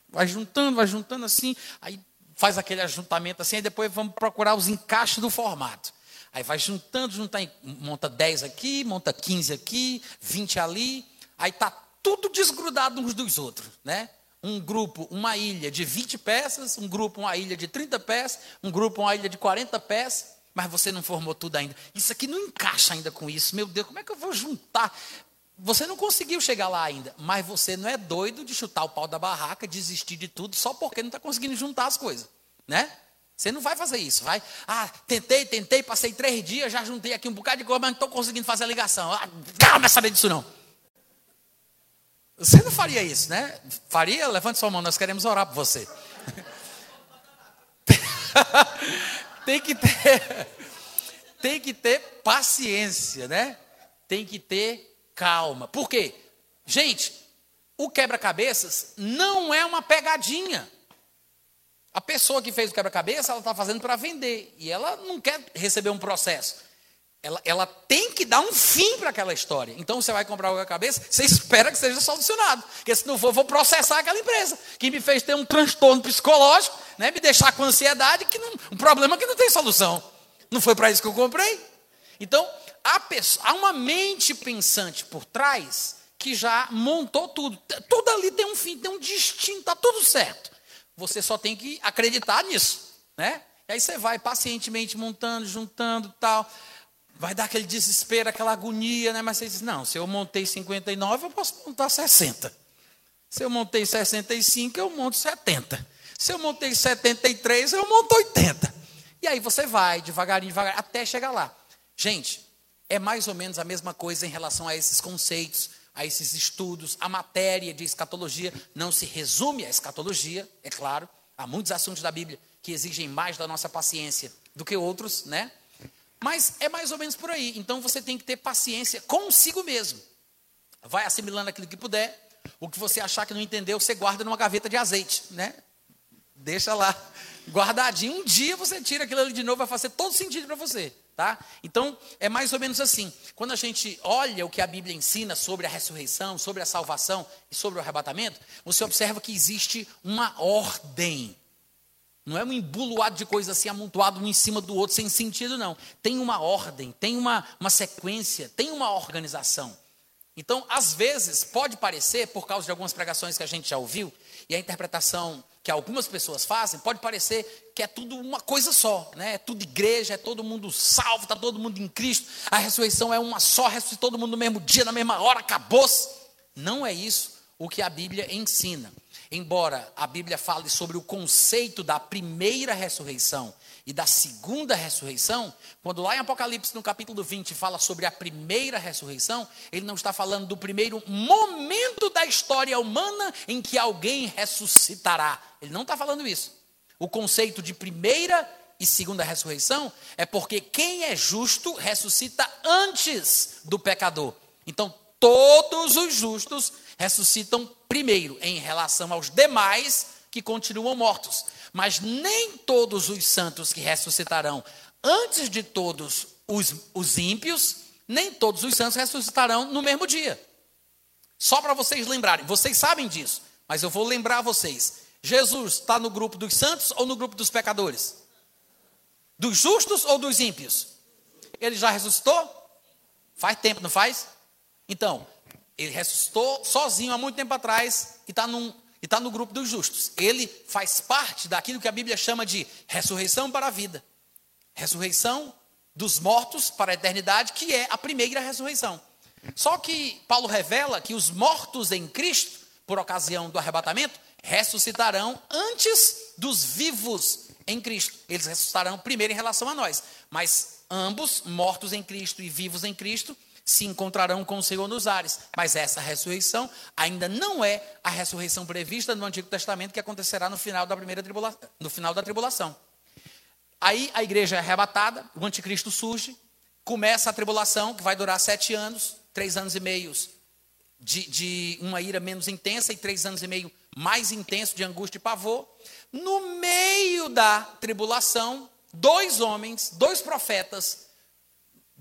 Vai juntando, vai juntando assim. Aí faz aquele ajuntamento assim, aí depois vamos procurar os encaixes do formato. Aí vai juntando, juntando, monta 10 aqui, monta 15 aqui, 20 ali. Aí está tudo desgrudado uns dos outros, né? Um grupo, uma ilha de 20 peças, um grupo, uma ilha de 30 pés, um grupo, uma ilha de 40 pés, mas você não formou tudo ainda. Isso aqui não encaixa ainda com isso. Meu Deus, como é que eu vou juntar? Você não conseguiu chegar lá ainda, mas você não é doido de chutar o pau da barraca, desistir de tudo só porque não está conseguindo juntar as coisas, né? Você não vai fazer isso, vai. Ah, tentei, tentei, passei três dias, já juntei aqui um bocado de coisa, mas não estou conseguindo fazer a ligação. Ah, não quer saber disso não. Você não faria isso, né? Faria? Levante sua mão, nós queremos orar por você. tem que ter tem que ter paciência, né? Tem que ter calma. Por quê? Gente, o quebra-cabeças não é uma pegadinha. A pessoa que fez o quebra-cabeça, ela está fazendo para vender. E ela não quer receber um processo ela, ela tem que dar um fim para aquela história. Então você vai comprar o cabeça, você espera que seja solucionado. Porque se não for, eu vou processar aquela empresa. Que me fez ter um transtorno psicológico, né, me deixar com ansiedade, que não, um problema que não tem solução. Não foi para isso que eu comprei. Então, há, pessoa, há uma mente pensante por trás que já montou tudo. Tudo ali tem um fim, tem um destino, está tudo certo. Você só tem que acreditar nisso. Né? E aí você vai pacientemente montando, juntando tal vai dar aquele desespero, aquela agonia, né? Mas você diz, não, se eu montei 59, eu posso montar 60. Se eu montei 65, eu monto 70. Se eu montei 73, eu monto 80. E aí você vai, devagarinho, devagarinho, até chegar lá. Gente, é mais ou menos a mesma coisa em relação a esses conceitos, a esses estudos. A matéria de escatologia não se resume à escatologia, é claro. Há muitos assuntos da Bíblia que exigem mais da nossa paciência do que outros, né? Mas é mais ou menos por aí. Então você tem que ter paciência consigo mesmo. Vai assimilando aquilo que puder. O que você achar que não entendeu, você guarda numa gaveta de azeite, né? Deixa lá guardadinho. Um dia você tira aquilo ali de novo, vai fazer todo sentido para você, tá? Então, é mais ou menos assim. Quando a gente olha o que a Bíblia ensina sobre a ressurreição, sobre a salvação e sobre o arrebatamento, você observa que existe uma ordem não é um embuluado de coisas assim, amontoado um em cima do outro, sem sentido, não. Tem uma ordem, tem uma, uma sequência, tem uma organização. Então, às vezes, pode parecer, por causa de algumas pregações que a gente já ouviu, e a interpretação que algumas pessoas fazem, pode parecer que é tudo uma coisa só, né? É tudo igreja, é todo mundo salvo, está todo mundo em Cristo, a ressurreição é uma só, ressuscita todo mundo no mesmo dia, na mesma hora, acabou-se. Não é isso o que a Bíblia ensina. Embora a Bíblia fale sobre o conceito da primeira ressurreição e da segunda ressurreição, quando lá em Apocalipse, no capítulo 20, fala sobre a primeira ressurreição, ele não está falando do primeiro momento da história humana em que alguém ressuscitará. Ele não está falando isso. O conceito de primeira e segunda ressurreição é porque quem é justo ressuscita antes do pecador. Então, todos os justos ressuscitam primeiro em relação aos demais que continuam mortos. Mas nem todos os santos que ressuscitarão antes de todos os, os ímpios, nem todos os santos ressuscitarão no mesmo dia. Só para vocês lembrarem, vocês sabem disso, mas eu vou lembrar vocês. Jesus está no grupo dos santos ou no grupo dos pecadores? Dos justos ou dos ímpios? Ele já ressuscitou? Faz tempo, não faz? Então, ele ressuscitou sozinho há muito tempo atrás e está está no grupo dos justos. Ele faz parte daquilo que a Bíblia chama de ressurreição para a vida. Ressurreição dos mortos para a eternidade, que é a primeira ressurreição. Só que Paulo revela que os mortos em Cristo, por ocasião do arrebatamento, ressuscitarão antes dos vivos em Cristo. Eles ressuscitarão primeiro em relação a nós. Mas ambos, mortos em Cristo e vivos em Cristo, se encontrarão com o Senhor nos ares. Mas essa ressurreição ainda não é a ressurreição prevista no Antigo Testamento que acontecerá no final da primeira tribulação, no final da tribulação. Aí a igreja é arrebatada, o anticristo surge, começa a tribulação, que vai durar sete anos, três anos e meio de, de uma ira menos intensa e três anos e meio mais intenso de angústia e pavor. No meio da tribulação, dois homens, dois profetas,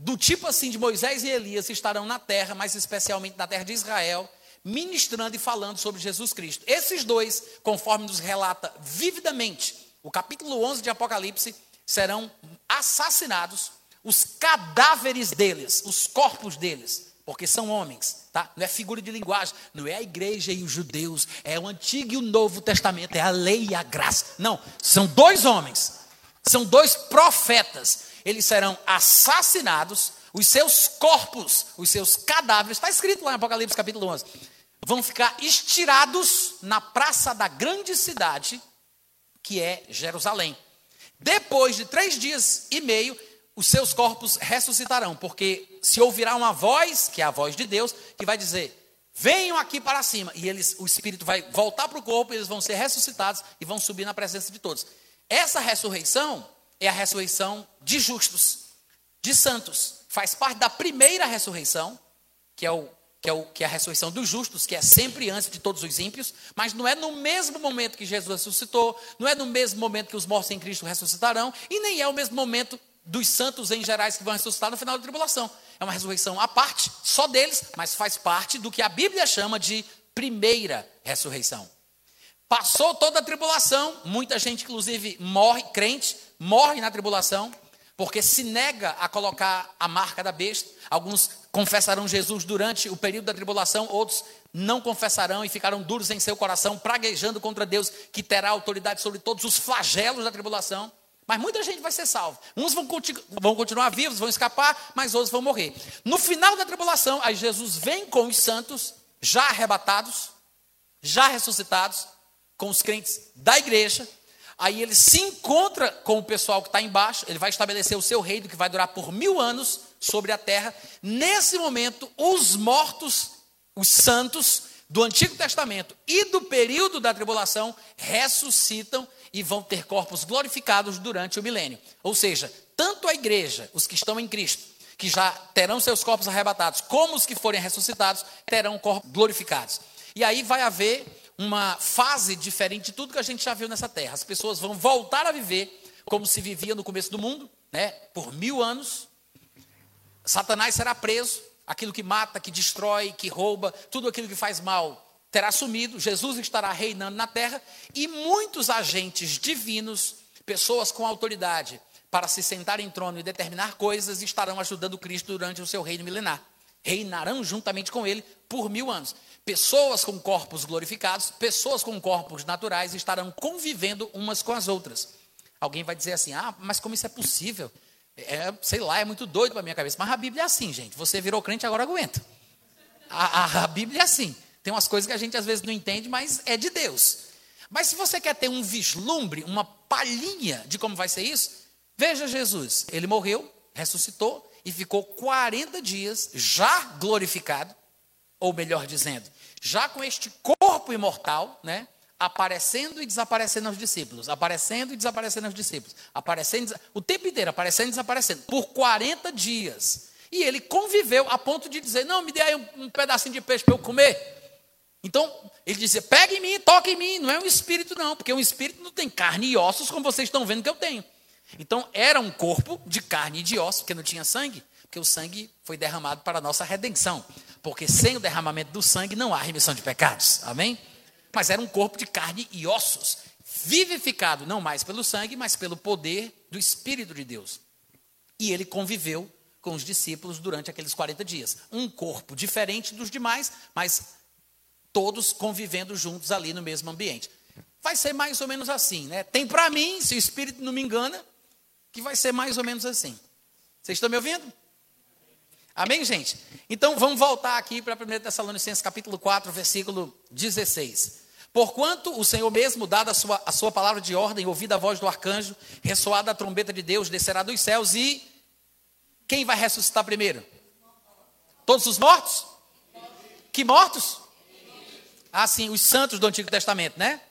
do tipo assim de Moisés e Elias estarão na terra, mais especialmente na terra de Israel, ministrando e falando sobre Jesus Cristo. Esses dois, conforme nos relata vividamente o capítulo 11 de Apocalipse, serão assassinados, os cadáveres deles, os corpos deles, porque são homens, tá? Não é figura de linguagem, não é a igreja e os judeus, é o Antigo e o Novo Testamento, é a lei e a graça. Não, são dois homens, são dois profetas eles serão assassinados, os seus corpos, os seus cadáveres, está escrito lá em Apocalipse capítulo 11, vão ficar estirados na praça da grande cidade, que é Jerusalém. Depois de três dias e meio, os seus corpos ressuscitarão, porque se ouvirá uma voz, que é a voz de Deus, que vai dizer: venham aqui para cima. E eles, o espírito vai voltar para o corpo, eles vão ser ressuscitados e vão subir na presença de todos. Essa ressurreição é a ressurreição de justos, de santos. Faz parte da primeira ressurreição, que é, o, que, é o, que é a ressurreição dos justos, que é sempre antes de todos os ímpios, mas não é no mesmo momento que Jesus ressuscitou, não é no mesmo momento que os mortos em Cristo ressuscitarão, e nem é o mesmo momento dos santos em gerais que vão ressuscitar no final da tribulação. É uma ressurreição à parte, só deles, mas faz parte do que a Bíblia chama de primeira ressurreição. Passou toda a tribulação, muita gente, inclusive, morre, crente, morre na tribulação, porque se nega a colocar a marca da besta. Alguns confessarão Jesus durante o período da tribulação, outros não confessarão e ficarão duros em seu coração, praguejando contra Deus, que terá autoridade sobre todos os flagelos da tribulação. Mas muita gente vai ser salvo. Uns vão, continu vão, continuar vivos, vão escapar, mas outros vão morrer. No final da tribulação, aí Jesus vem com os santos, já arrebatados, já ressuscitados, com os crentes da igreja. Aí ele se encontra com o pessoal que está embaixo, ele vai estabelecer o seu reino que vai durar por mil anos sobre a terra. Nesse momento, os mortos, os santos do Antigo Testamento e do período da tribulação ressuscitam e vão ter corpos glorificados durante o milênio. Ou seja, tanto a igreja, os que estão em Cristo, que já terão seus corpos arrebatados, como os que forem ressuscitados, terão corpos glorificados. E aí vai haver uma fase diferente de tudo que a gente já viu nessa terra. As pessoas vão voltar a viver como se vivia no começo do mundo, né? Por mil anos. Satanás será preso, aquilo que mata, que destrói, que rouba, tudo aquilo que faz mal terá sumido. Jesus estará reinando na terra e muitos agentes divinos, pessoas com autoridade para se sentar em trono e determinar coisas, estarão ajudando Cristo durante o seu reino milenar. reinarão juntamente com ele por mil anos. Pessoas com corpos glorificados, pessoas com corpos naturais estarão convivendo umas com as outras. Alguém vai dizer assim: ah, mas como isso é possível? É, sei lá, é muito doido para minha cabeça. Mas a Bíblia é assim, gente. Você virou crente, agora aguenta. A, a, a Bíblia é assim. Tem umas coisas que a gente às vezes não entende, mas é de Deus. Mas se você quer ter um vislumbre, uma palhinha de como vai ser isso, veja Jesus. Ele morreu, ressuscitou e ficou 40 dias já glorificado, ou melhor dizendo, já com este corpo imortal, né? Aparecendo e desaparecendo aos discípulos, aparecendo e desaparecendo aos discípulos, aparecendo, o tempo inteiro, aparecendo e desaparecendo, por 40 dias. E ele conviveu a ponto de dizer: Não, me dê aí um, um pedacinho de peixe para eu comer. Então, ele dizia: Pega em mim, toca em mim. Não é um espírito, não, porque um espírito não tem carne e ossos, como vocês estão vendo que eu tenho. Então, era um corpo de carne e de ossos, porque não tinha sangue, porque o sangue foi derramado para a nossa redenção. Porque sem o derramamento do sangue não há remissão de pecados. Amém? Mas era um corpo de carne e ossos, vivificado não mais pelo sangue, mas pelo poder do Espírito de Deus. E ele conviveu com os discípulos durante aqueles 40 dias. Um corpo diferente dos demais, mas todos convivendo juntos ali no mesmo ambiente. Vai ser mais ou menos assim, né? Tem para mim, se o Espírito não me engana, que vai ser mais ou menos assim. Vocês estão me ouvindo? Amém, gente? Então vamos voltar aqui para 1 Tessalonicenses capítulo 4, versículo 16. Porquanto o Senhor mesmo, dada a sua, a sua palavra de ordem, ouvida a voz do arcanjo, ressoada a trombeta de Deus, descerá dos céus e quem vai ressuscitar primeiro? Todos os mortos? Que mortos? Ah, sim, os santos do Antigo Testamento, né?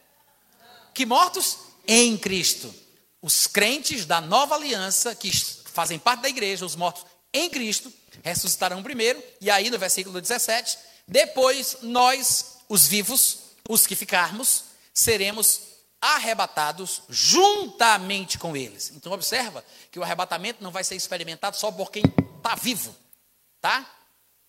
Que mortos? Em Cristo. Os crentes da nova aliança, que fazem parte da igreja, os mortos em Cristo, ressuscitarão primeiro. E aí, no versículo 17, depois nós, os vivos, os que ficarmos, seremos arrebatados juntamente com eles. Então observa que o arrebatamento não vai ser experimentado só por quem está vivo, tá?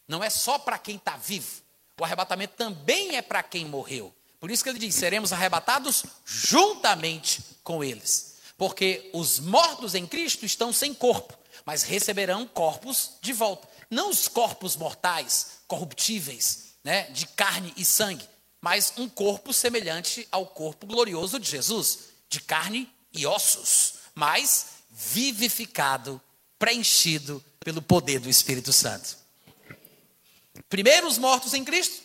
Não é só para quem está vivo. O arrebatamento também é para quem morreu. Por isso que ele diz: seremos arrebatados juntamente com eles. Porque os mortos em Cristo estão sem corpo, mas receberão corpos de volta. Não os corpos mortais, corruptíveis, né, de carne e sangue, mas um corpo semelhante ao corpo glorioso de Jesus, de carne e ossos, mas vivificado, preenchido pelo poder do Espírito Santo. Primeiro os mortos em Cristo,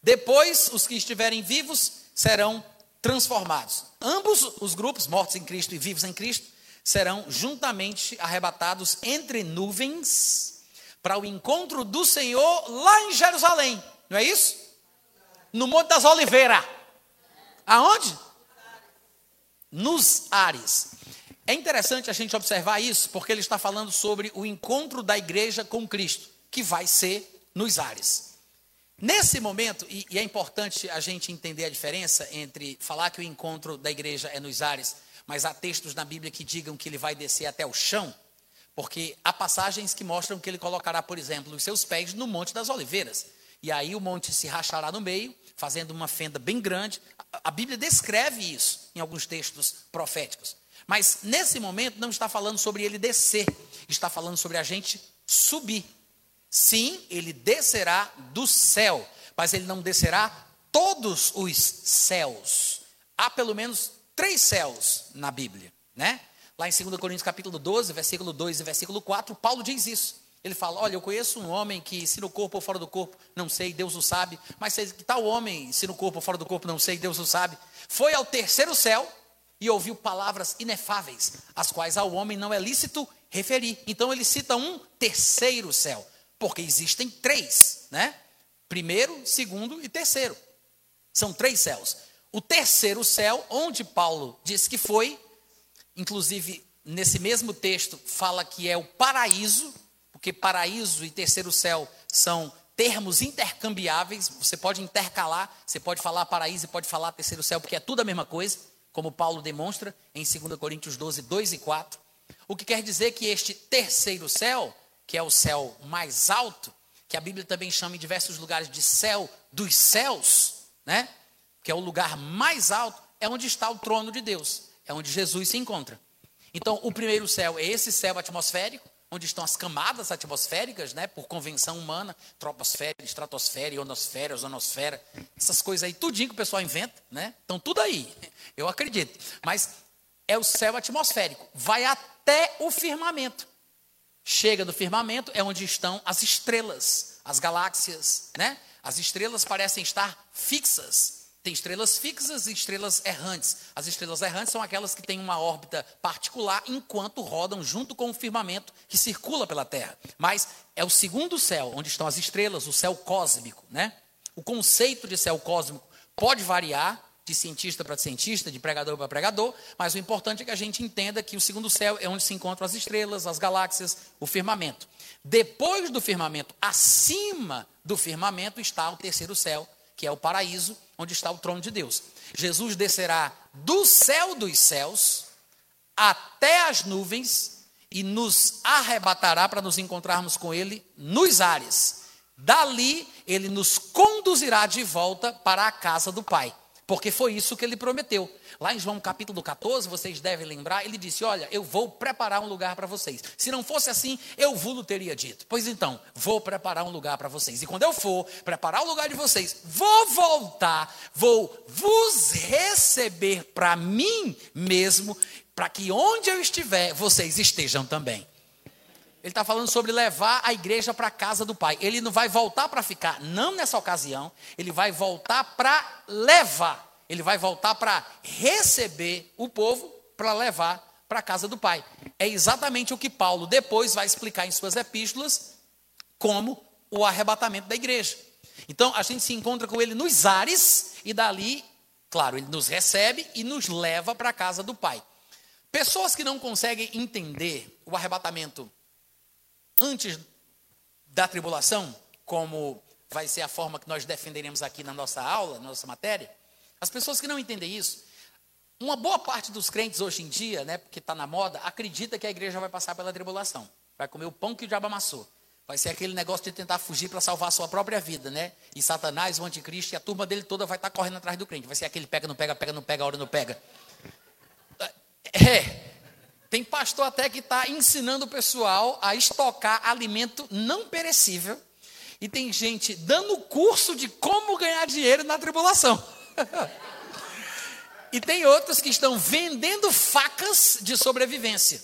depois os que estiverem vivos serão transformados. Ambos os grupos, mortos em Cristo e vivos em Cristo, serão juntamente arrebatados entre nuvens para o encontro do Senhor lá em Jerusalém. Não é isso? no Monte das Oliveiras. Aonde? Nos ares. É interessante a gente observar isso, porque ele está falando sobre o encontro da igreja com Cristo, que vai ser nos ares. Nesse momento, e, e, é importante a gente entender a diferença entre falar que o encontro da igreja é nos ares, mas há textos na Bíblia que digam que ele vai descer até o chão, porque há passagens que mostram que ele colocará, por exemplo, os seus pés no Monte das Oliveiras. E aí o monte se rachará no meio, fazendo uma fenda bem grande. A Bíblia descreve isso em alguns textos proféticos. Mas nesse momento não está falando sobre ele descer, está falando sobre a gente subir. Sim, ele descerá do céu, mas ele não descerá todos os céus. Há pelo menos três céus na Bíblia, né? Lá em 2 Coríntios capítulo 12, versículo 2 e versículo 4, Paulo diz isso. Ele fala: Olha, eu conheço um homem que, se no corpo ou fora do corpo, não sei, Deus o sabe. Mas que tal homem, se no corpo ou fora do corpo, não sei, Deus o sabe. Foi ao terceiro céu e ouviu palavras inefáveis, as quais ao homem não é lícito referir. Então ele cita um terceiro céu, porque existem três, né? Primeiro, segundo e terceiro. São três céus. O terceiro céu, onde Paulo diz que foi, inclusive nesse mesmo texto, fala que é o paraíso porque paraíso e terceiro céu são termos intercambiáveis, você pode intercalar, você pode falar paraíso e pode falar terceiro céu, porque é tudo a mesma coisa, como Paulo demonstra em 2 Coríntios 12, 2 e 4. O que quer dizer que este terceiro céu, que é o céu mais alto, que a Bíblia também chama em diversos lugares de céu dos céus, né? Que é o lugar mais alto, é onde está o trono de Deus, é onde Jesus se encontra. Então, o primeiro céu é esse céu atmosférico, onde estão as camadas atmosféricas, né, por convenção humana, troposfera, estratosfera, ionosfera, ozonosfera, essas coisas aí, tudinho que o pessoal inventa, né? Estão tudo aí. Eu acredito. Mas é o céu atmosférico, vai até o firmamento. Chega do firmamento é onde estão as estrelas, as galáxias, né? As estrelas parecem estar fixas tem estrelas fixas e estrelas errantes. As estrelas errantes são aquelas que têm uma órbita particular enquanto rodam junto com o firmamento que circula pela Terra. Mas é o segundo céu, onde estão as estrelas, o céu cósmico, né? O conceito de céu cósmico pode variar de cientista para cientista, de pregador para pregador, mas o importante é que a gente entenda que o segundo céu é onde se encontram as estrelas, as galáxias, o firmamento. Depois do firmamento, acima do firmamento está o terceiro céu, que é o paraíso, onde está o trono de Deus. Jesus descerá do céu dos céus até as nuvens e nos arrebatará para nos encontrarmos com Ele nos ares. Dali, Ele nos conduzirá de volta para a casa do Pai. Porque foi isso que ele prometeu. Lá em João capítulo 14, vocês devem lembrar, ele disse: Olha, eu vou preparar um lugar para vocês. Se não fosse assim, eu vos teria dito. Pois então, vou preparar um lugar para vocês. E quando eu for preparar o lugar de vocês, vou voltar, vou vos receber para mim mesmo, para que onde eu estiver, vocês estejam também. Ele está falando sobre levar a igreja para a casa do Pai. Ele não vai voltar para ficar, não nessa ocasião, ele vai voltar para levar. Ele vai voltar para receber o povo para levar para a casa do Pai. É exatamente o que Paulo depois vai explicar em suas epístolas como o arrebatamento da igreja. Então a gente se encontra com ele nos ares e dali, claro, ele nos recebe e nos leva para a casa do Pai. Pessoas que não conseguem entender o arrebatamento antes da tribulação, como vai ser a forma que nós defenderemos aqui na nossa aula, na nossa matéria, as pessoas que não entendem isso, uma boa parte dos crentes hoje em dia, né, porque está na moda, acredita que a igreja vai passar pela tribulação, vai comer o pão que o diabo amassou. Vai ser aquele negócio de tentar fugir para salvar a sua própria vida, né? E Satanás, o anticristo e a turma dele toda vai estar tá correndo atrás do crente. Vai ser aquele pega, não pega, pega, não pega, a hora não pega. É, tem pastor até que está ensinando o pessoal a estocar alimento não perecível. E tem gente dando curso de como ganhar dinheiro na tribulação. e tem outros que estão vendendo facas de sobrevivência.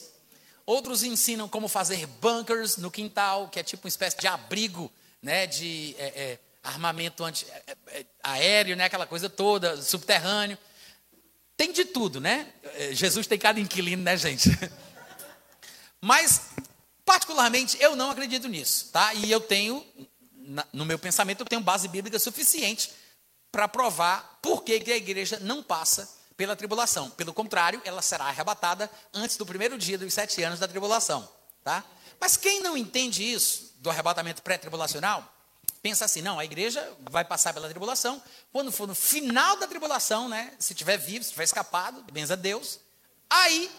Outros ensinam como fazer bunkers no quintal, que é tipo uma espécie de abrigo, né, de é, é, armamento anti, é, é aéreo, né, aquela coisa toda, subterrâneo. Tem de tudo, né? É, Jesus tem cada inquilino, né, gente? Mas, particularmente, eu não acredito nisso, tá? E eu tenho, no meu pensamento, eu tenho base bíblica suficiente para provar por que a igreja não passa pela tribulação. Pelo contrário, ela será arrebatada antes do primeiro dia dos sete anos da tribulação, tá? Mas quem não entende isso, do arrebatamento pré-tribulacional, pensa assim, não, a igreja vai passar pela tribulação, quando for no final da tribulação, né, se tiver vivo, se tiver escapado, benza a Deus, aí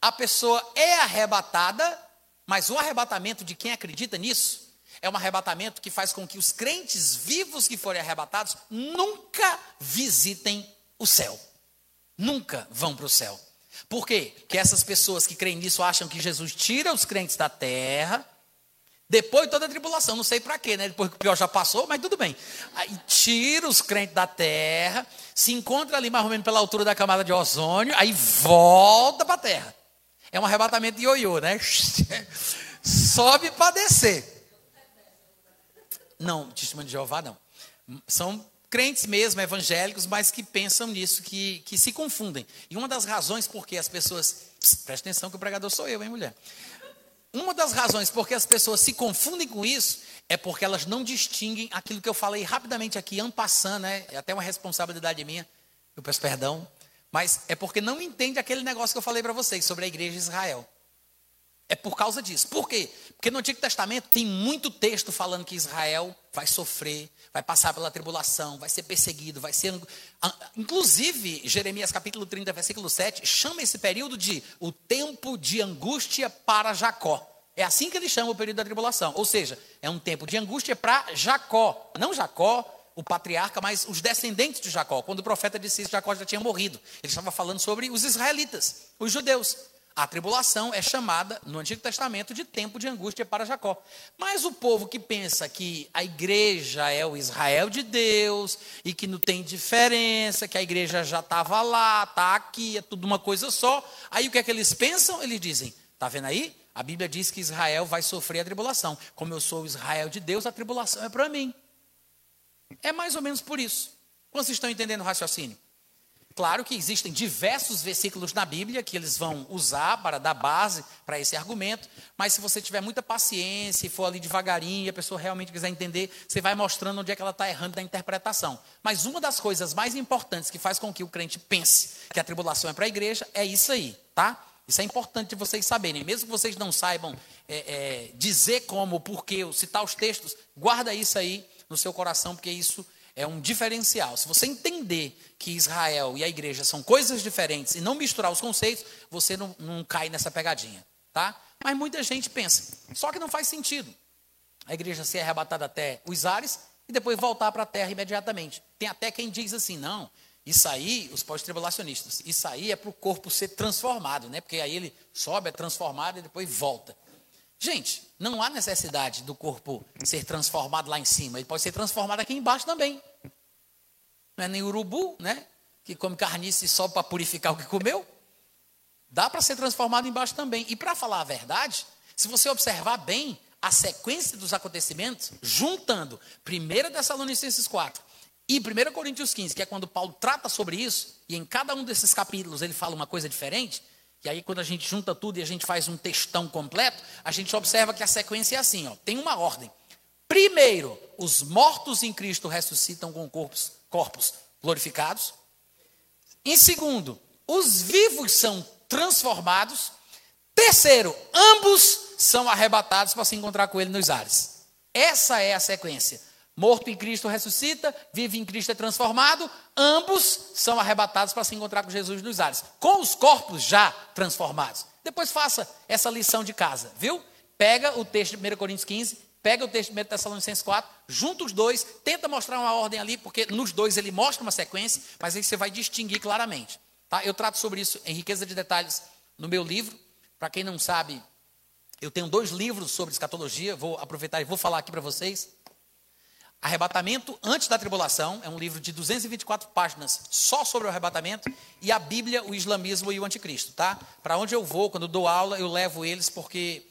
a pessoa é arrebatada, mas o arrebatamento de quem acredita nisso é um arrebatamento que faz com que os crentes vivos que forem arrebatados nunca visitem o céu. Nunca vão para o céu. Por quê? Porque essas pessoas que creem nisso acham que Jesus tira os crentes da terra depois de toda a tribulação, não sei para quê, né? Depois que o pior já passou, mas tudo bem. Aí tira os crentes da terra, se encontra ali mais ou menos pela altura da camada de ozônio, aí volta para a terra. É um arrebatamento de ioiô, né? Sobe para descer. Não, testemunho de Jeová não. São crentes mesmo, evangélicos, mas que pensam nisso, que, que se confundem. E uma das razões por que as pessoas. Presta atenção que o pregador sou eu, hein, mulher? Uma das razões por que as pessoas se confundem com isso é porque elas não distinguem aquilo que eu falei rapidamente aqui, ampassando, né? É até uma responsabilidade minha, eu peço perdão, mas é porque não entende aquele negócio que eu falei para vocês sobre a igreja de Israel. É por causa disso. Por quê? Porque no Antigo Testamento tem muito texto falando que Israel vai sofrer, vai passar pela tribulação, vai ser perseguido, vai ser. Inclusive, Jeremias capítulo 30, versículo 7, chama esse período de o tempo de angústia para Jacó. É assim que ele chama o período da tribulação. Ou seja, é um tempo de angústia para Jacó. Não Jacó, o patriarca, mas os descendentes de Jacó. Quando o profeta disse isso, Jacó já tinha morrido. Ele estava falando sobre os israelitas, os judeus. A tribulação é chamada no Antigo Testamento de tempo de angústia para Jacó. Mas o povo que pensa que a igreja é o Israel de Deus e que não tem diferença, que a igreja já estava lá, está aqui, é tudo uma coisa só. Aí o que é que eles pensam? Eles dizem: está vendo aí? A Bíblia diz que Israel vai sofrer a tribulação. Como eu sou o Israel de Deus, a tribulação é para mim. É mais ou menos por isso. Vocês estão entendendo o raciocínio? Claro que existem diversos versículos na Bíblia que eles vão usar para dar base para esse argumento, mas se você tiver muita paciência e for ali devagarinho e a pessoa realmente quiser entender, você vai mostrando onde é que ela está errando na interpretação. Mas uma das coisas mais importantes que faz com que o crente pense que a tribulação é para a igreja é isso aí, tá? Isso é importante vocês saberem. Mesmo que vocês não saibam é, é, dizer como, porquê, citar os textos, guarda isso aí no seu coração, porque isso é um diferencial. Se você entender que Israel e a igreja são coisas diferentes e não misturar os conceitos, você não, não cai nessa pegadinha, tá? Mas muita gente pensa, só que não faz sentido a igreja ser arrebatada até os ares e depois voltar para a terra imediatamente. Tem até quem diz assim, não, isso aí, os pós-tribulacionistas, isso aí é para o corpo ser transformado, né? Porque aí ele sobe, é transformado e depois volta. Gente, não há necessidade do corpo ser transformado lá em cima. Ele pode ser transformado aqui embaixo também. Não é nem urubu, né? Que come carniça só para purificar o que comeu. Dá para ser transformado embaixo também. E para falar a verdade, se você observar bem a sequência dos acontecimentos, juntando 1 Tessalonicenses 4 e 1 Coríntios 15, que é quando Paulo trata sobre isso, e em cada um desses capítulos ele fala uma coisa diferente, e aí, quando a gente junta tudo e a gente faz um textão completo, a gente observa que a sequência é assim: ó, tem uma ordem. Primeiro, os mortos em Cristo ressuscitam com corpos, corpos glorificados. Em segundo, os vivos são transformados. Terceiro, ambos são arrebatados para se encontrar com ele nos ares. Essa é a sequência. Morto em Cristo ressuscita, vive em Cristo é transformado, ambos são arrebatados para se encontrar com Jesus nos ares, com os corpos já transformados. Depois faça essa lição de casa, viu? Pega o texto de 1 Coríntios 15, pega o texto de 1 Tessalonicenses 4, junta os dois, tenta mostrar uma ordem ali, porque nos dois ele mostra uma sequência, mas aí você vai distinguir claramente. Tá? Eu trato sobre isso em riqueza de detalhes no meu livro. Para quem não sabe, eu tenho dois livros sobre escatologia, vou aproveitar e vou falar aqui para vocês. Arrebatamento antes da tribulação, é um livro de 224 páginas só sobre o arrebatamento, e a Bíblia, o islamismo e o anticristo, tá? Para onde eu vou, quando dou aula, eu levo eles porque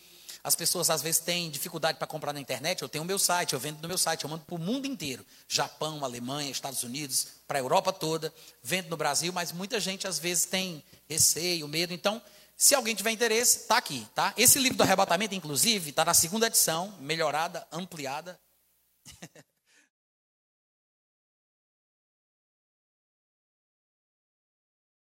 as pessoas às vezes têm dificuldade para comprar na internet. Eu tenho o meu site, eu vendo no meu site, eu mando para o mundo inteiro: Japão, Alemanha, Estados Unidos, para a Europa toda, vendo no Brasil, mas muita gente às vezes tem receio, medo. Então, se alguém tiver interesse, está aqui, tá? Esse livro do arrebatamento, inclusive, está na segunda edição, melhorada, ampliada.